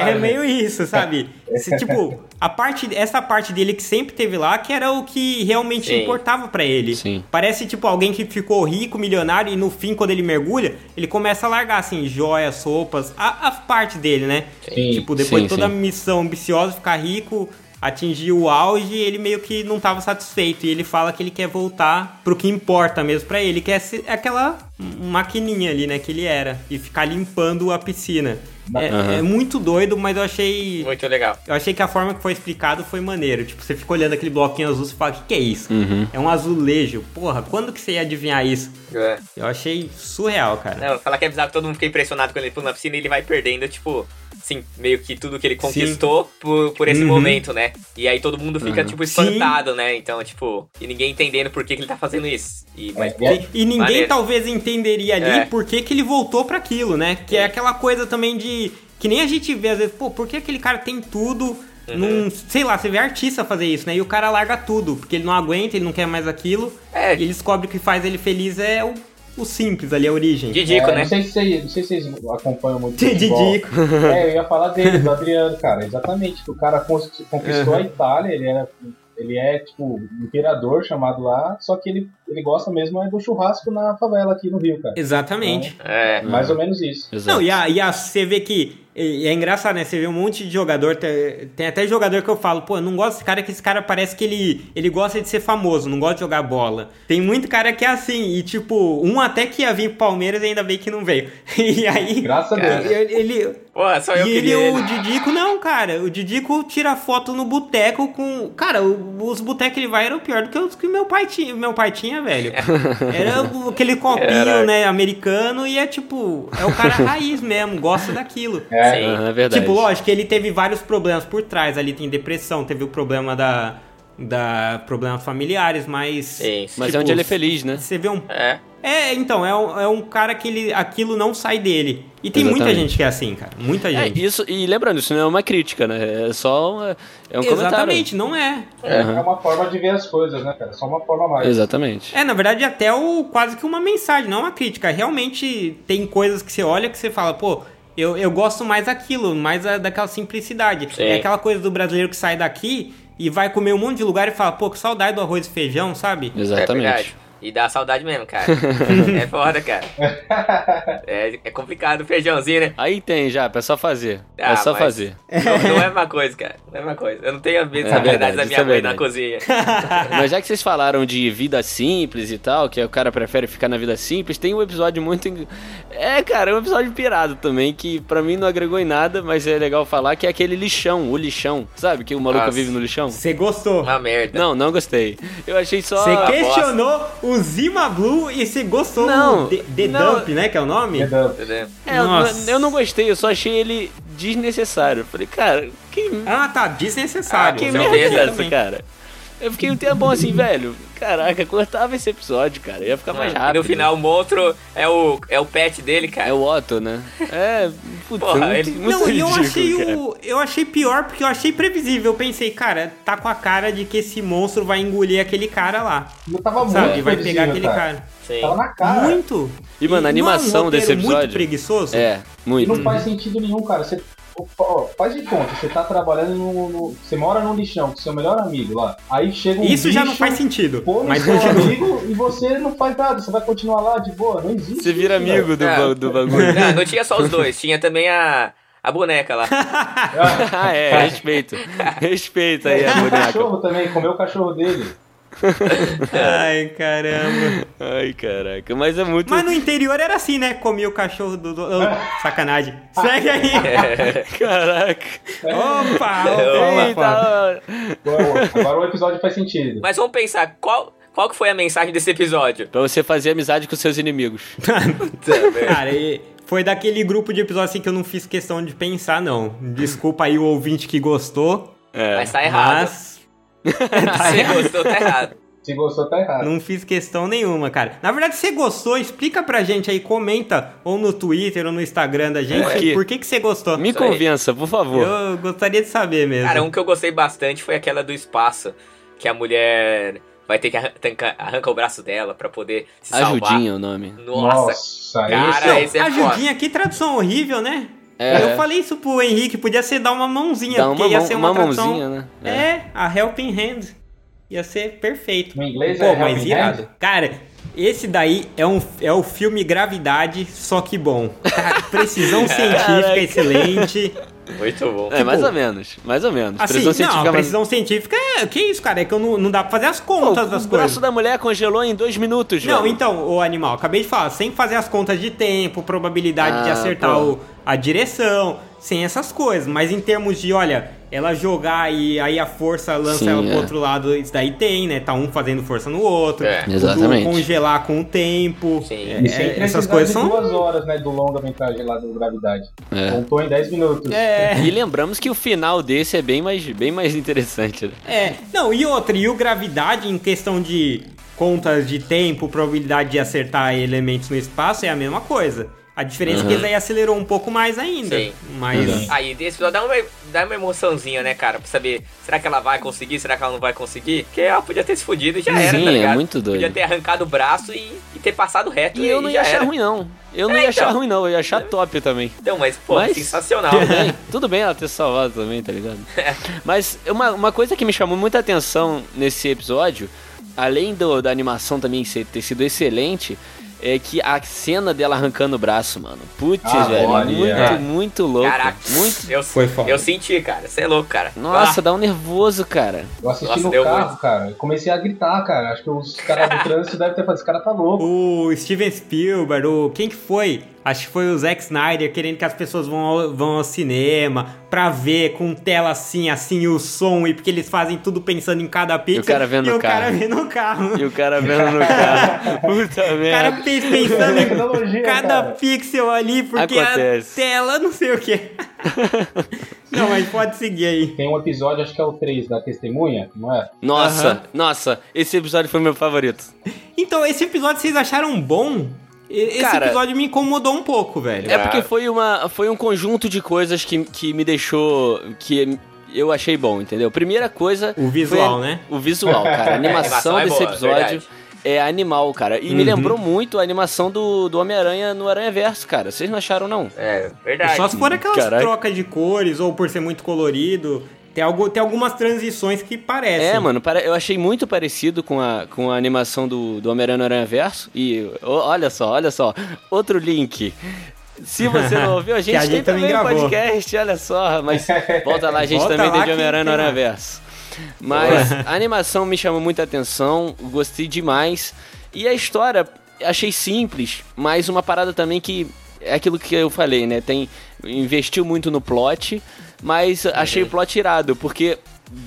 É meio isso, sabe? Se, tipo, a parte, essa parte dele que sempre teve lá, que era o que realmente Sim. importava pra ele. Sim. Parece, tipo, alguém que ficou rico, milionário, e no fim, quando ele mergulha, ele começa a largar, assim, joias, sopas, a, a parte dele, né? Sim. Tipo, depois Sim, de toda a missão ambiciosa, ficar rico, atingir o auge, ele meio que não tava satisfeito. E ele fala que ele quer voltar pro que importa mesmo pra ele, que é se- aquela maquininha ali, né, que ele era. E ficar limpando a piscina. É, Aham. é muito doido, mas eu achei. Muito legal. Eu achei que a forma que foi explicado foi maneiro. Tipo, você fica olhando aquele bloquinho azul e fala, o que, que é isso? Uhum. É um azulejo. Porra, quando que você ia adivinhar isso? É. Eu achei surreal, cara. Não, falar que é bizarro que todo mundo fica impressionado quando ele pula na piscina e ele vai perdendo, tipo, assim, meio que tudo que ele conquistou por, por esse Uhum. momento, né? E aí todo mundo fica, Uhum. tipo, espantado, né? Então, tipo, e ninguém entendendo por que, que ele tá fazendo isso. E, mas, É, E, e ninguém Maneiro. talvez entenderia ali É. por que, que ele voltou pra aquilo, né? Que é aquela coisa também de. Que nem a gente vê, às vezes, pô, por que aquele cara tem tudo? Uhum. Num, sei lá, você vê artista fazer isso, né? E o cara larga tudo, porque ele não aguenta, ele não quer mais aquilo. É. E ele descobre que o que faz ele feliz é o, o simples ali, a origem. Didico, É, né? Não sei, se vocês, não sei se vocês acompanham muito futebol. Didico. É, eu ia falar dele, do Adriano, cara. Exatamente. que O cara conquistou Uhum. a Itália, ele era. Ele é, tipo, um imperador chamado lá, só que ele, ele gosta mesmo é do churrasco na favela aqui no Rio, cara. Exatamente. É. Mais ou menos isso. Exato. Não, e, a, e a, você vê que. E é engraçado, né? Você vê um monte de jogador. Tem, tem até jogador que eu falo, pô, eu não gosto desse cara, que esse cara parece que ele, ele gosta de ser famoso, não gosta de jogar bola. Tem muito cara que é assim, e tipo, um até que ia vir pro Palmeiras e ainda bem que não veio. E aí. Graças a. Deus. Ele, ele- Pô, só eu e ele, o. Didico, não, cara. O Didico tira foto no boteco com. Cara, os botecos que ele vai eram pior do que os que meu pai tinha, meu pai tinha, velho. Era o- aquele copinho, Caraca. né, americano, e é tipo, é o cara raiz mesmo, gosta daquilo. É, Sim. É verdade. Tipo, lógico que ele teve vários problemas por trás. Ali tem depressão, teve o problema da. Da problemas familiares, mas. Sim. Mas tipo, é onde ele é feliz, né? Você vê um. É. É, então, é um, é um cara que ele, aquilo não sai dele. E tem muita Exatamente. gente que é assim, cara. Muita É, gente. isso, e lembrando, isso não é uma crítica, né? É só uma- é um Exatamente, não é. é, Aham. é uma forma de ver as coisas, né, cara? Só uma forma mais. comentário. Exatamente. É, na verdade, até o, quase que uma mensagem, não uma crítica. Realmente tem coisas que você olha que você fala, pô, eu, eu gosto mais daquilo, mais a- daquela simplicidade. Sim. É aquela coisa do brasileiro que sai daqui e vai comer um monte de lugar e fala, pô, que saudade do arroz e feijão, sabe? É Exatamente. verdade. E dá saudade mesmo, cara. é foda, cara. É, é complicado o feijãozinho, né? Aí tem já, é só fazer. Ah, é só fazer. Não, não é uma coisa, cara. Não é uma coisa. Eu não tenho as mesmas É habilidades verdade, da minha é mãe na verdade. cozinha. Mas já que vocês falaram de vida simples e tal, que o cara prefere ficar na vida simples, tem um episódio muito. É, cara, é um episódio pirado também, que pra mim não agregou em nada, mas é legal falar, que é aquele lixão, o lixão. Sabe que o maluco Nossa. vive no lixão? Você gostou. Uma merda. Não, não gostei. Eu achei só. Você questionou o Zima Blue e você gostou Não, do The, The não. Dump, né? Que é o nome? Entendeu? Entendeu? É, eu, Nossa. eu não gostei, eu só achei ele desnecessário. Falei, cara, que, Ah, tá, desnecessário. Ah, que merda é essa, cara? Eu fiquei um tempão assim, velho. Caraca, cortava esse episódio, cara. Ia ficar mais E rápido. no final o monstro é o, é o pet dele, É cara. o Otto, né? É, puta, Porra, muito, ele- muito Não, e eu ridículo, achei cara. o. Eu achei pior porque eu achei previsível. Eu pensei, cara, tá com a cara de que esse monstro vai engolir aquele cara lá. Não tava muito Sabe? Vai pegar aquele cara. Sim. Tava na cara. Muito. E, mano, a é animação roteiro desse muito episódio- preguiçoso. É, E muito. não faz sentido nenhum, cara. Você, ó, faz de conta, você tá trabalhando no, no- Você mora num lixão com seu melhor amigo lá. Aí chega um Isso já não bicho, faz sentido. Pô no Mas seu continua. amigo e você não faz nada. Você vai continuar lá de boa. Não existe. Você vira isso, amigo do, É. do bagulho. Não, não tinha só os dois, tinha também a, a boneca lá. ah, é, respeito. Respeito aí a Ah, o boneca. cachorro também, comeu o cachorro dele. Ai, caramba. Ai, caraca. Mas é muito. Mas no interior era assim, né? Comia o cachorro do. do- oh, sacanagem. Segue aí. Caraca. Opa! Eita, opa. Agora, agora o episódio faz sentido. Mas vamos pensar, qual, qual que foi a mensagem desse episódio? Pra você fazer amizade com seus inimigos. Cara, e foi daquele grupo de episódios assim que eu não fiz questão de pensar, não. Desculpa aí o ouvinte que gostou. É. Mas tá errado. Mas Você gostou, tá errado. Se gostou, tá errado. não fiz questão nenhuma, cara. Na verdade, se você gostou, explica pra gente aí, comenta ou no Twitter ou no Instagram da gente Por quê? por que, que você gostou. Me Isso aí. convença, por favor. Eu gostaria de saber mesmo. Cara, um que eu gostei bastante foi aquela do espaço, que a mulher vai ter que arrancar arranca o braço dela pra poder se salvar. Ajudinha é o nome. Nossa, Nossa, cara, esse Não, esse é foda. ajudinha, que tradução horrível, né? É. Eu falei isso pro Henrique, podia ser dar uma mãozinha, Dá porque uma, ia mão, ser uma, uma tradução... mãozinha, né? É, a Helping Hand. Ia ser perfeito. No inglês Pô, é mas Helping irado. Hand? Cara, esse daí é, um, é o filme Gravidade, só que bom. Cara, precisão científica excelente. Muito bom. É, mais ou menos, mais ou menos. Assim, precisão não, científica... a precisão científica é... Que isso, cara? É que eu não, não dá pra fazer as Pô, contas das o coisas. braço da mulher congelou em dois minutos, Não, velho. então, o animal, acabei de falar, sem fazer as contas de tempo, probabilidade de Ah, acertar pô. o, a direção, sem essas coisas. Mas em termos de, olha, ela jogar e aí a força lança Sim, ela pro é. outro lado, isso daí tem, né? Tá um fazendo força no outro. É. Exatamente. congelar com o tempo. Sim. É, E é, essas coisas são. duas horas, né, do longa-metragem lá do Gravidade. É. Contou em 10 minutos. É, E lembramos que o final desse é bem mais, bem mais interessante. né? é. Não, e outra, e o gravidade em questão de contas de tempo, probabilidade de acertar elementos no espaço é a mesma coisa. A diferença é que Uhum. eles aí acelerou um pouco mais ainda. Sim. Mas. Uhum. Aí, desse episódio dá uma, dá uma emoçãozinha, né, cara? Pra saber, será que ela vai conseguir? Será que ela não vai conseguir? Porque ela podia ter se fudido e já era, Sim, tá é ligado? muito doido. Podia ter arrancado o braço e, e ter passado reto E eu não ia achar era. ruim, não. Eu não É, ia achar então. ruim, não. Eu ia achar top também. Então, mas, pô, Mas- sensacional. Tudo bem, tudo bem ela ter salvado também, tá ligado? Mas uma, uma coisa que me chamou muita atenção nesse episódio, além do, da animação também ser- ter sido excelente, é que a cena dela arrancando o braço, mano. Putz, Ah, velho. olha. Muito, É. muito louco. Caraca, Muito. eu, Foi foda. eu senti, cara. Você é louco, cara. Nossa, Ah, dá um nervoso, cara. Eu assisti Nossa, no deu carro, muito. cara. Eu comecei a gritar, cara. Acho que os caras do trânsito devem ter falado, esse cara tá louco. O Steven Spielberg, o quem que foi? Acho que foi o Zack Snyder querendo que as pessoas vão ao, vão ao cinema pra ver com tela assim, assim o som e porque eles fazem tudo pensando em cada pixel. cara vendo e o cara carro. vendo no carro. E o cara vendo no carro. Puta O cara merda. pe- pensando em cada cara. pixel ali porque Acontece. a tela não sei o que. não, mas pode seguir aí. Tem um episódio, acho que é o 3, da testemunha, não é? Nossa, Aham. nossa, esse episódio foi meu favorito. Então, esse episódio vocês acharam bom? E- Esse Cara, episódio me incomodou um pouco, velho. É porque foi, uma, foi um conjunto de coisas que, que me deixou. que eu achei bom, entendeu? Primeira coisa. O visual, foi a- né? O visual, cara. A animação, animação é desse boa, episódio verdade. é animal, cara. E me Uhum. lembrou muito a animação do, do Homem-Aranha no Aranha Verso, cara. Vocês não acharam, não? É, verdade. Só se for aquelas Caraca. trocas de cores ou por ser muito colorido. Tem, algo, tem algumas transições que parecem. É, mano, eu achei muito parecido com a, com a animação do, do Homem-Aranha Aranha Verso. E olha só, olha só. Outro link. Se você não ouviu, a gente, a tem gente também também um gravou. podcast, olha só. Mas volta lá, a gente Volta também tem de Homem-Aranha no tem Aranha. Verso. Mas a animação me chamou muita atenção, gostei demais. E a história, achei simples, mas uma parada também que é aquilo que eu falei, né? Tem investiu muito no plot, mas achei o plot irado, porque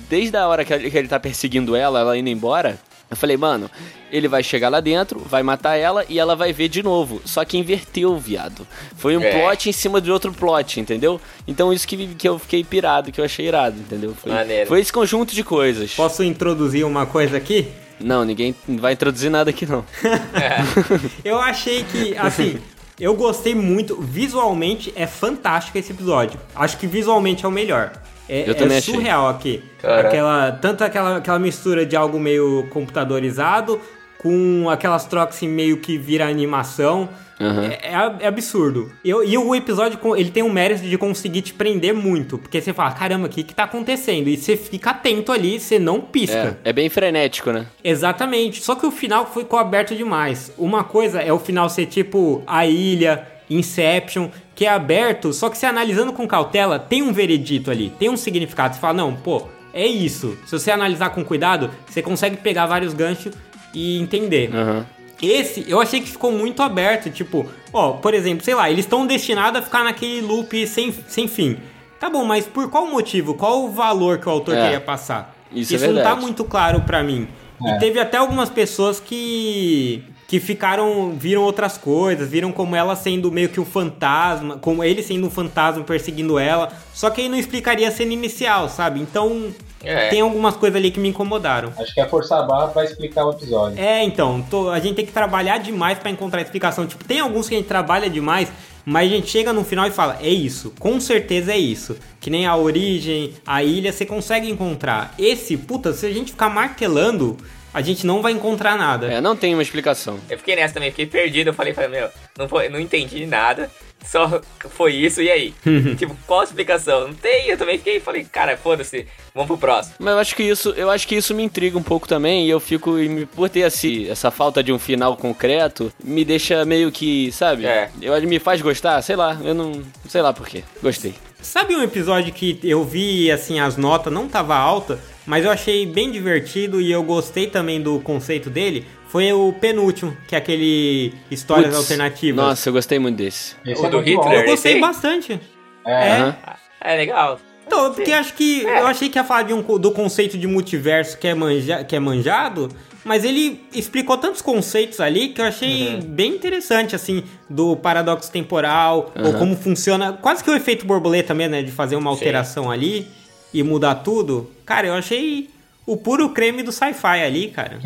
desde a hora que ele, que ele tá perseguindo ela, ela indo embora, eu falei, mano, ele vai chegar lá dentro, vai matar ela e ela vai ver de novo. Só que inverteu, viado. Foi um É. plot em cima de outro plot, entendeu? Então isso que, que eu fiquei pirado, que eu achei irado, entendeu? Foi, Maneiro. foi esse conjunto de coisas. Posso introduzir uma coisa aqui? Não, ninguém vai introduzir nada aqui não. Eu achei que, assim, eu gostei muito. Visualmente é fantástico esse episódio. Acho que visualmente é o melhor. É, Eu também é achei. surreal aqui. Caraca. Aquela, tanto aquela, aquela mistura de algo meio computadorizado com aquelas trocas assim, meio que vira animação. Aham. É, é- é absurdo. Eu, e o episódio, ele tem um mérito de conseguir te prender muito. Porque você fala, caramba, o que que tá acontecendo? E você fica atento ali, você não pisca. É, é bem frenético, né? Exatamente. Só que o final ficou aberto demais. Uma coisa é o final ser tipo a ilha, Inception, que é aberto, só que você analisando com cautela, tem um veredito ali, tem um significado. Você fala, não, pô, é isso. Se você analisar com cuidado, você consegue pegar vários ganchos e entender. Aham. Esse, eu achei que ficou muito aberto, tipo, ó, por exemplo, sei lá, eles estão destinados a ficar naquele loop sem, sem fim. Tá bom, mas por qual motivo? Qual o valor que o autor É. queria passar? Isso é não tá muito claro pra mim. É. E teve até algumas pessoas que que ficaram, viram outras coisas, viram como ela sendo meio que um fantasma, como ele sendo um fantasma perseguindo ela, só que aí não explicaria a cena inicial, sabe? Então, É. tem algumas coisas ali que me incomodaram. Acho que é forçar a barra pra explicar o episódio. É, então, tô- a gente tem que trabalhar demais pra encontrar explicação. Tipo, tem alguns que a gente trabalha demais, mas a gente chega no final e fala, é isso, com certeza é isso. Que nem a origem, a ilha, você consegue encontrar. Esse, puta, se a gente ficar martelando, a gente não vai encontrar nada. É, não tem uma explicação. Eu fiquei nessa também, fiquei perdido. Eu falei, falei meu, não, foi, não entendi nada. Só foi isso, e aí? tipo, qual a explicação? Não tem, eu também fiquei, falei, cara, foda-se, vamos pro próximo. Mas eu acho que isso, eu acho que isso me intriga um pouco também e eu fico e me- por ter esse, essa falta de um final concreto, me deixa meio que, sabe? É. Eu me faz gostar, sei lá, eu não, sei lá por quê. Gostei. Sabe um episódio que eu vi, assim, as notas não tava alta, mas eu achei bem divertido e eu gostei também do conceito dele? Foi o penúltimo, que é aquele Histórias Putz, Alternativas. Nossa, eu gostei muito desse. Esse O é do Hitler? eu gostei bastante. É. Aham. É legal. Então, porque acho que. É. Eu achei que ia falar de um, do conceito de multiverso que é, manja, que é manjado, mas ele explicou tantos conceitos ali que eu achei bem interessante, assim, do paradoxo temporal, ou Uhum. como funciona. Quase que o efeito borboleta mesmo, né? De fazer uma alteração ali e mudar tudo. Cara, eu achei o puro creme do sci-fi ali, cara.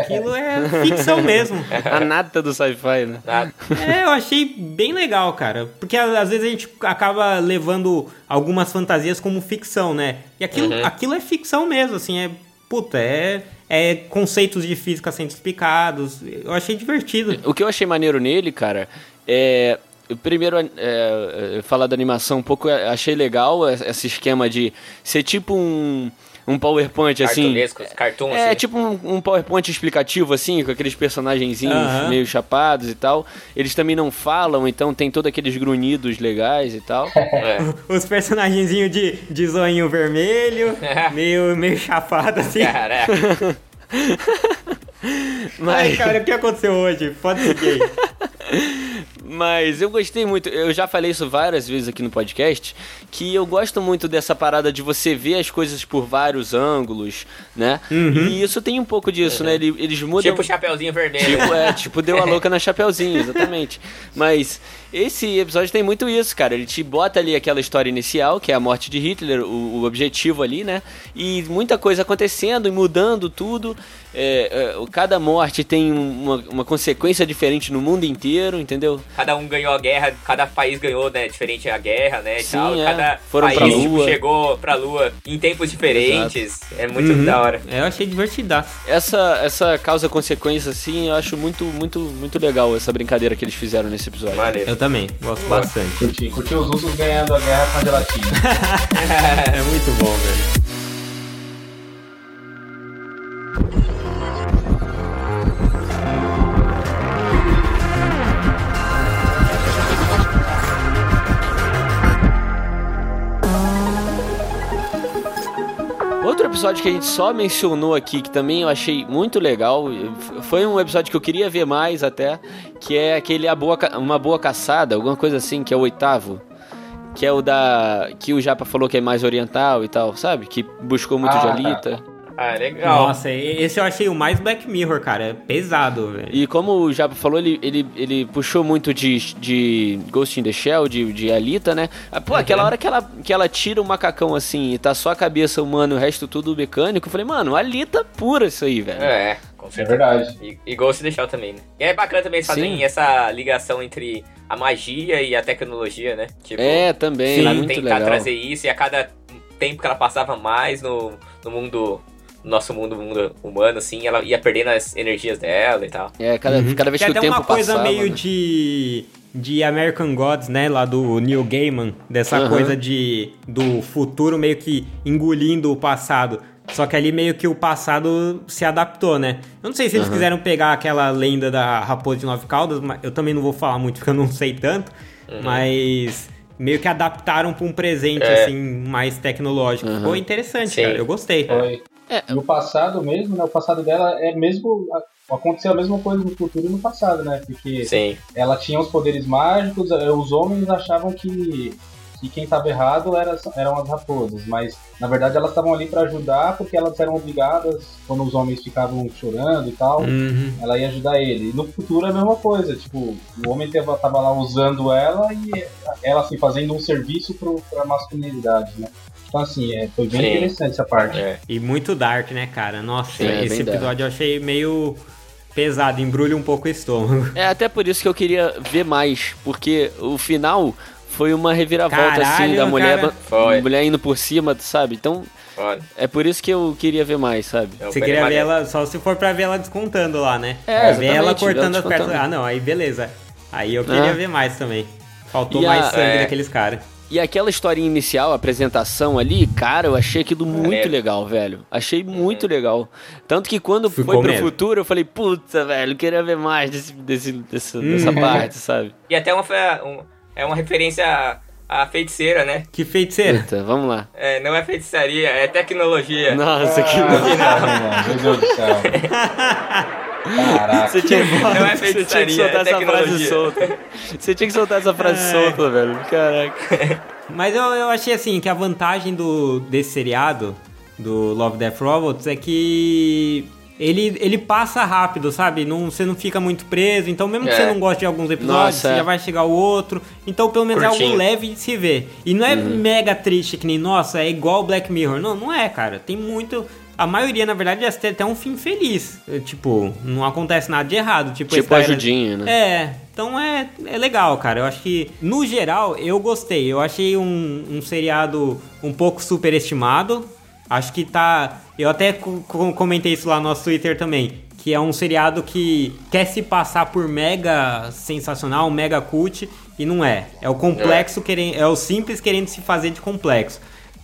Aquilo é ficção mesmo. A nata do sci-fi, né? Nada. É, eu achei bem legal, cara. Porque às vezes a gente acaba levando algumas fantasias como ficção, né? E aquilo, Uhum. aquilo é ficção mesmo, assim, é. Puta, é, é conceitos de física sendo explicados. Eu achei divertido. O que eu achei maneiro nele, cara, é. Primeiro, é, é, falar da animação um pouco, achei legal esse esquema de ser tipo um, um PowerPoint, assim. Cartoon, É, assim. tipo um, um PowerPoint explicativo, assim, com aqueles personagenzinhos meio chapados e tal. Eles também não falam, então tem todos aqueles grunhidos legais e tal. É. Os personagenzinhos de, de zoinho vermelho, meio, meio chapado, assim. Caraca. Ai, Mas, cara, o que aconteceu hoje? Pode seguir. Mas eu gostei muito, eu já falei isso várias vezes aqui no podcast, que eu gosto muito dessa parada de você ver as coisas por vários ângulos, né? E isso tem um pouco disso, né? Ele- Eles mudam. Tipo o Chapeuzinho Vermelho. Tipo, é, tipo, deu a louca na Chapeuzinho, exatamente. Mas esse episódio tem muito isso, cara. Ele te bota ali aquela história inicial, que é a morte de Hitler, o, o objetivo ali, né? E muita coisa acontecendo e mudando tudo. É, é, cada morte tem uma, uma consequência diferente no mundo inteiro, entendeu? Cada um ganhou a guerra, cada país ganhou, né, diferente a guerra, né, Sim, tal. é. Cada Foram país pra tipo, Lua. chegou pra Lua em tempos diferentes. É muito Uhum. da hora. É, eu achei divertidaço. Essa, essa causa-consequência, assim, eu acho muito, muito, muito legal essa brincadeira que eles fizeram nesse episódio. Maneiro. Eu também, gosto bastante. Curti, curti os russos ganhando a guerra com a gelatina. É muito bom, velho. Episódio que a gente só mencionou aqui, que também eu achei muito legal, foi um episódio que eu queria ver mais até, que é aquele a boa, Uma Boa Caçada, alguma coisa assim, que é o oitavo. Que é o da. que o Japa falou que é mais oriental e tal, sabe? Que buscou muito Ah, de tá. Ah, legal. Nossa, esse eu achei o mais Black Mirror, cara. É pesado, velho. E como o Japa falou, ele, ele, ele puxou muito de, de Ghost in the Shell, de, de Alita, né? Ah, Pô, aquela hora que ela, que ela tira o macacão assim e tá só a cabeça humana e o resto tudo mecânico, eu falei, mano, Alita pura isso aí, velho. É, com É verdade. E, e Ghost in the Shell também, né? E é bacana também eles fazerem essa ligação entre a magia e a tecnologia, né? Tipo, É, também, Sim. ela muito tentar legal. trazer isso e a cada tempo que ela passava mais no, no mundo, nosso mundo, mundo humano, assim, ela ia perdendo as energias dela e tal. É, cada, cada vez Tem que o até tempo uma coisa passava, meio né? de de American Gods, né, lá do Neil Gaiman, dessa Aham. coisa de do futuro meio que engolindo o passado. Só que ali meio que o passado se adaptou, né? Eu não sei se eles quiseram pegar aquela lenda da Raposa de Nove Caudas, mas eu também não vou falar muito porque eu não sei tanto, mas meio que adaptaram para um presente É. assim mais tecnológico. Ficou interessante, Sim. cara. Eu gostei. Foi. É. E o passado mesmo, né? O passado dela é mesmo. Aconteceu a mesma coisa no futuro e no passado, né? Porque Sim. ela tinha os poderes mágicos, eh, os homens achavam que, que quem estava errado era, eram as raposas, mas na verdade elas estavam ali para ajudar porque elas eram obrigadas, quando os homens ficavam chorando e tal, Uhum. ela ia ajudar ele. E no futuro é a mesma coisa, tipo, o homem tava, tava lá usando ela e ela assim fazendo um serviço pro, pra masculinidade, né? Então assim, é, foi bem Sim. interessante essa parte. É. E muito dark, né, cara? Nossa, Sim, é esse bem dark. episódio eu achei meio pesado, embrulha um pouco o estômago. É até por isso que eu queria ver mais, porque o final foi uma reviravolta assim Caralho, da mulher, cara. Mulher indo por cima, sabe? Então Olha. é por isso que eu queria ver mais, sabe? é Você queria ver ela, só se for pra ver ela descontando lá, né? É, ver ela cortando as pernas. Ah, não, aí beleza. Aí eu queria Ah. ver mais também. Faltou E a- mais sangue é. daqueles caras. E aquela historinha inicial, a apresentação ali, cara, eu achei aquilo muito Maneiro. legal, velho. Achei muito legal. Tanto que quando Ficou foi pro mesmo. futuro, eu falei, puta, velho, queria ver mais desse, desse, desse- dessa Uhum. parte, sabe? E até uma, foi um- é uma referência a, feiticeira, né? Que feiticeira? Eita, vamos lá. É, não é feitiçaria, é tecnologia. Nossa, que Ah, meu Deus do céu. Caraca. Você tinha, Não é você tinha que feitiçaria, soltar é essa frase solta. Você tinha que soltar essa frase É. solta, velho. Caraca. Mas eu, eu achei assim que a vantagem do, desse seriado, do Love Death Robots, é que ele, ele passa rápido, sabe? Não, você não fica muito preso. Então, mesmo que É. você não goste de alguns episódios, Nossa, você é. já vai chegar o outro. Então, pelo menos é Curtinho. algo leve de se ver. E não é Uhum. mega triste que nem, nossa, é igual Black Mirror. Não, não é, cara. Tem muito. A maioria, na verdade, já tem até um fim feliz. É, Tipo, não acontece nada de errado. Tipo, Tipo ajudinha, né? é, então é, é legal, cara. Eu acho que, no geral, eu gostei. Eu achei um, um seriado um pouco superestimado. Acho que tá. Eu até co- co- comentei isso lá no nosso Twitter também. Que é um seriado que quer se passar por mega sensacional, mega cult, e não é. É o complexo querendo. É o simples querendo se fazer de complexo.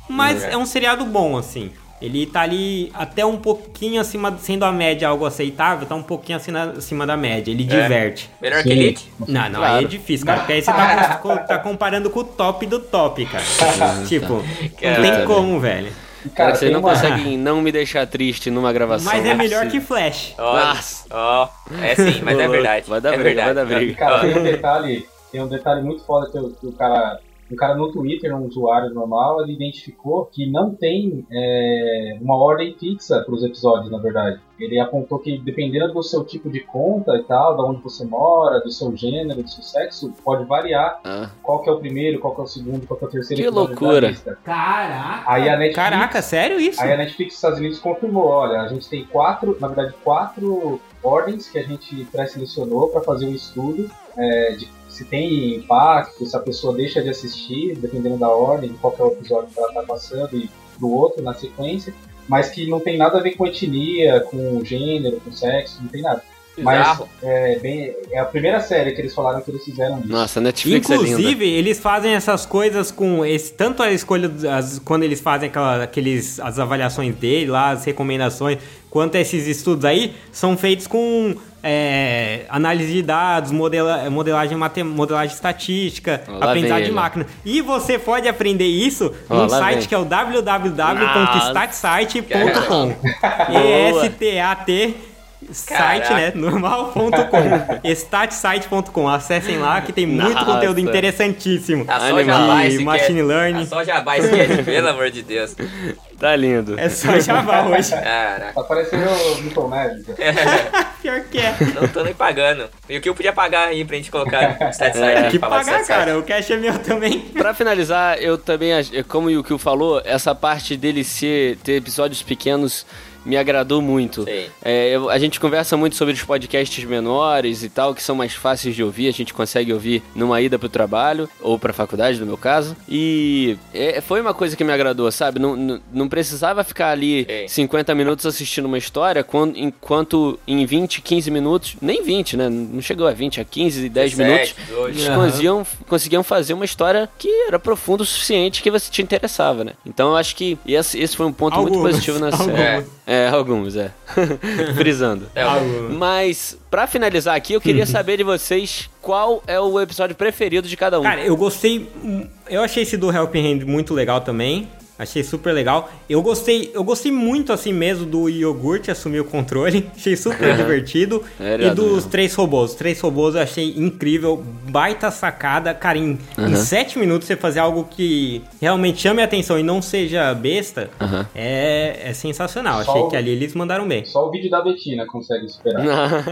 Mas É. é um seriado bom, assim. Ele tá ali até um pouquinho acima, sendo a média algo aceitável, tá um pouquinho acima, acima da média. Ele diverte. Melhor Sim. que Elite? Não, não, Claro. aí é difícil, cara. Porque aí você tá, com- tá comparando com o top do top, cara. tipo, não tem como, velho. Cara, tem não uma- conseguem não me deixar triste numa gravação. Mas é melhor que. Flash. Nossa. ó, é sim, mas é verdade. vai dar é briga, vai verdade. dar briga. Cara, tem um detalhe, tem um detalhe muito foda que, o- que o cara. Um cara no Twitter, um usuário normal, ele identificou que não tem é, uma ordem fixa para os episódios, na verdade. Ele apontou que dependendo do seu tipo de conta e tal, da onde você mora, do seu gênero, do seu sexo, pode variar Ah, qual que é o primeiro, qual que é o segundo, qual que é o terceiro Que loucura. Caraca. Aí a Netflix, Caraca, sério isso? Aí a Netflix dos Estados Unidos confirmou, olha, a gente tem quatro, na verdade, quatro ordens que a gente pré-selecionou para fazer um estudo é, de se tem impacto, se a pessoa deixa de assistir, dependendo da ordem, qual que é o episódio que ela tá passando e do outro na sequência, mas que não tem nada a ver com etnia, com gênero, com sexo, não tem nada. Mas bizarro. é, bem, é a primeira série que eles falaram que eles fizeram isso. nossa, a Netflix é linda. Inclusive, eles fazem essas coisas com esse tanto a escolha das- quando eles fazem aquela, aqueles as avaliações dele lá, as recomendações, quanto esses estudos aí são feitos com é, análise de dados, modela, modelagem matem, modelagem estatística, Ó, lá aprendizagem vem de máquina. E você pode aprender isso Ó, num lá site vem. que é o www.statsite.com. Boa. Site, né? Normal.com. Statsite.com. Acessem lá que tem muito Nossa. conteúdo interessantíssimo. Tá só De machine cast. learning. Tá só esse cast, pelo amor de Deus. Tá lindo. É só Java hoje. Caraca. Tá parecendo o Little Magic. Pior que é. Não tô nem pagando. E o que eu podia pagar aí pra gente colocar no stat site? É. Que pagar, cara. O cash é meu também. Pra finalizar, eu também, como o Yukio falou, essa parte dele ser, ter episódios pequenos me agradou muito. É, eu- a gente conversa muito sobre os podcasts menores e tal, que são mais fáceis de ouvir, a gente consegue ouvir numa ida pro trabalho, ou pra faculdade, no meu caso. E é, foi uma coisa que me agradou, sabe? Não, não, não precisava ficar ali Sim. 50 minutos assistindo uma história, quando, enquanto em 20, 15 minutos, nem 20, né? Não chegou a 20, a 15, 10 minutos, 17, 18. eles Aham. conseguiam, conseguiam fazer uma história que era profunda o suficiente que você te interessava, né? Então eu acho que esse, esse foi um ponto muito positivo na série. algumas. É, alguns, é. Frisando. É. Mas, pra finalizar aqui, eu queria saber de vocês qual é o episódio preferido de cada um. Cara, eu gostei. Eu achei esse do Helping Hand muito legal também. Achei super legal. Eu gostei, eu gostei muito assim mesmo do iogurte assumir o controle. Achei super divertido. É, e dos mesmo. três robôs. Os três robôs eu achei incrível. Baita sacada. Cara, em, em Aham. sete minutos você fazer algo que realmente chame a atenção e não seja besta Aham. é, é sensacional. Só Achei o- que ali eles mandaram bem. Só o vídeo da Betina consegue superar.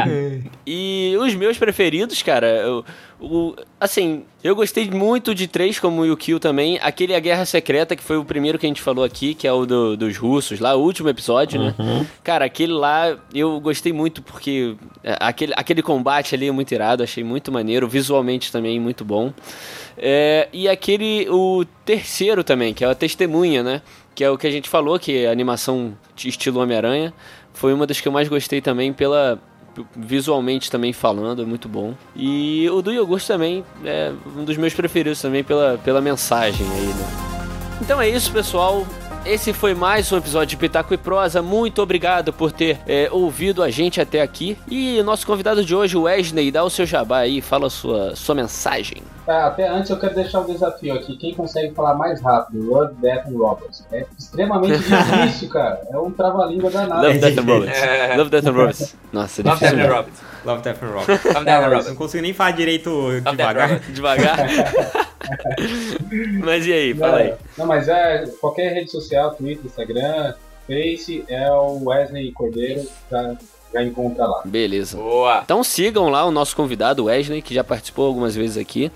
e os meus preferidos, cara, eu, o, assim, eu gostei muito de três, como o Yukio também. Aquele A Guerra Secreta, que foi o primeiro que a gente falou aqui, que é o do- dos russos, lá, o último episódio, né? Cara, aquele lá eu gostei muito porque é, aquele, aquele combate ali é muito irado, achei muito maneiro, visualmente também muito bom. É, e aquele, o terceiro também, que é a Testemunha, né? Que é o que a gente falou, que é a animação de estilo Homem-Aranha. Foi uma das que eu mais gostei também pela, visualmente também falando, é muito bom. E o do iogurte também é um dos meus preferidos também pela, pela mensagem aí, né? Então é isso, pessoal. Esse foi mais um episódio de Pitaco e Prosa. Muito obrigado por ter é, ouvido a gente até aqui. E nosso convidado de hoje, o Wesley, dá o seu jabá aí, fala a sua, sua mensagem. É, até antes eu quero deixar um desafio aqui. Quem consegue falar mais rápido? Love, Death and Robots. É extremamente difícil, cara. É um trava-língua danado. Love, Death and difícil. Robots. É. Love, Death and Robots. Nossa, é Love difícil Death and. Robots. Love, Death and Rock. Love Death and Não, Robots. Não consigo nem falar direito Love devagar. Robots. Devagar. Mas e aí, fala aí. Não, mas é qualquer rede social, Twitter, Instagram, Face, é o Wesley Cordeiro, já, já encontra lá. Beleza. Boa. Então sigam lá o nosso convidado Wesley, que já participou algumas vezes aqui.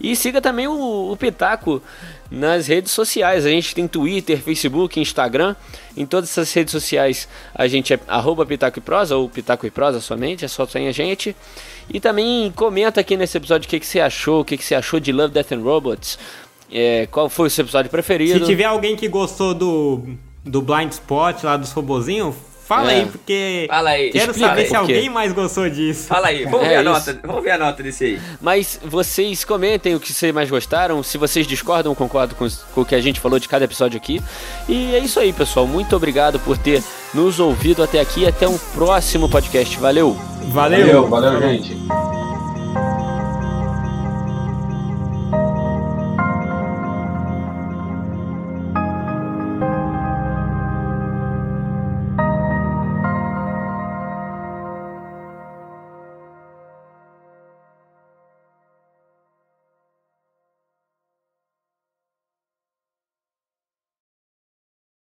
E siga também o, o Pitaco nas redes sociais. A gente tem Twitter, Facebook, Instagram. Em todas essas redes sociais a gente é arroba Pitaco e Prosa ou Pitaco e Prosa somente, é só tem a gente. E também comenta aqui nesse episódio o que, que você achou, o que, que você achou de Love, Death and Robots. É, qual foi o seu episódio preferido? Se tiver alguém que gostou do, do Blind Spot lá dos robozinhos, fala É. aí, porque Fala aí. quero Explica saber aí se alguém mais gostou disso. Fala aí. Vamos É ver a isso. nota. Vamos ver a nota desse aí. Mas vocês comentem o que vocês mais gostaram, se vocês discordam, concordam com, com o que a gente falou de cada episódio aqui. E é isso aí, pessoal. Muito obrigado por ter nos ouvido até aqui. Até um próximo podcast. Valeu! Valeu! Valeu, valeu, gente.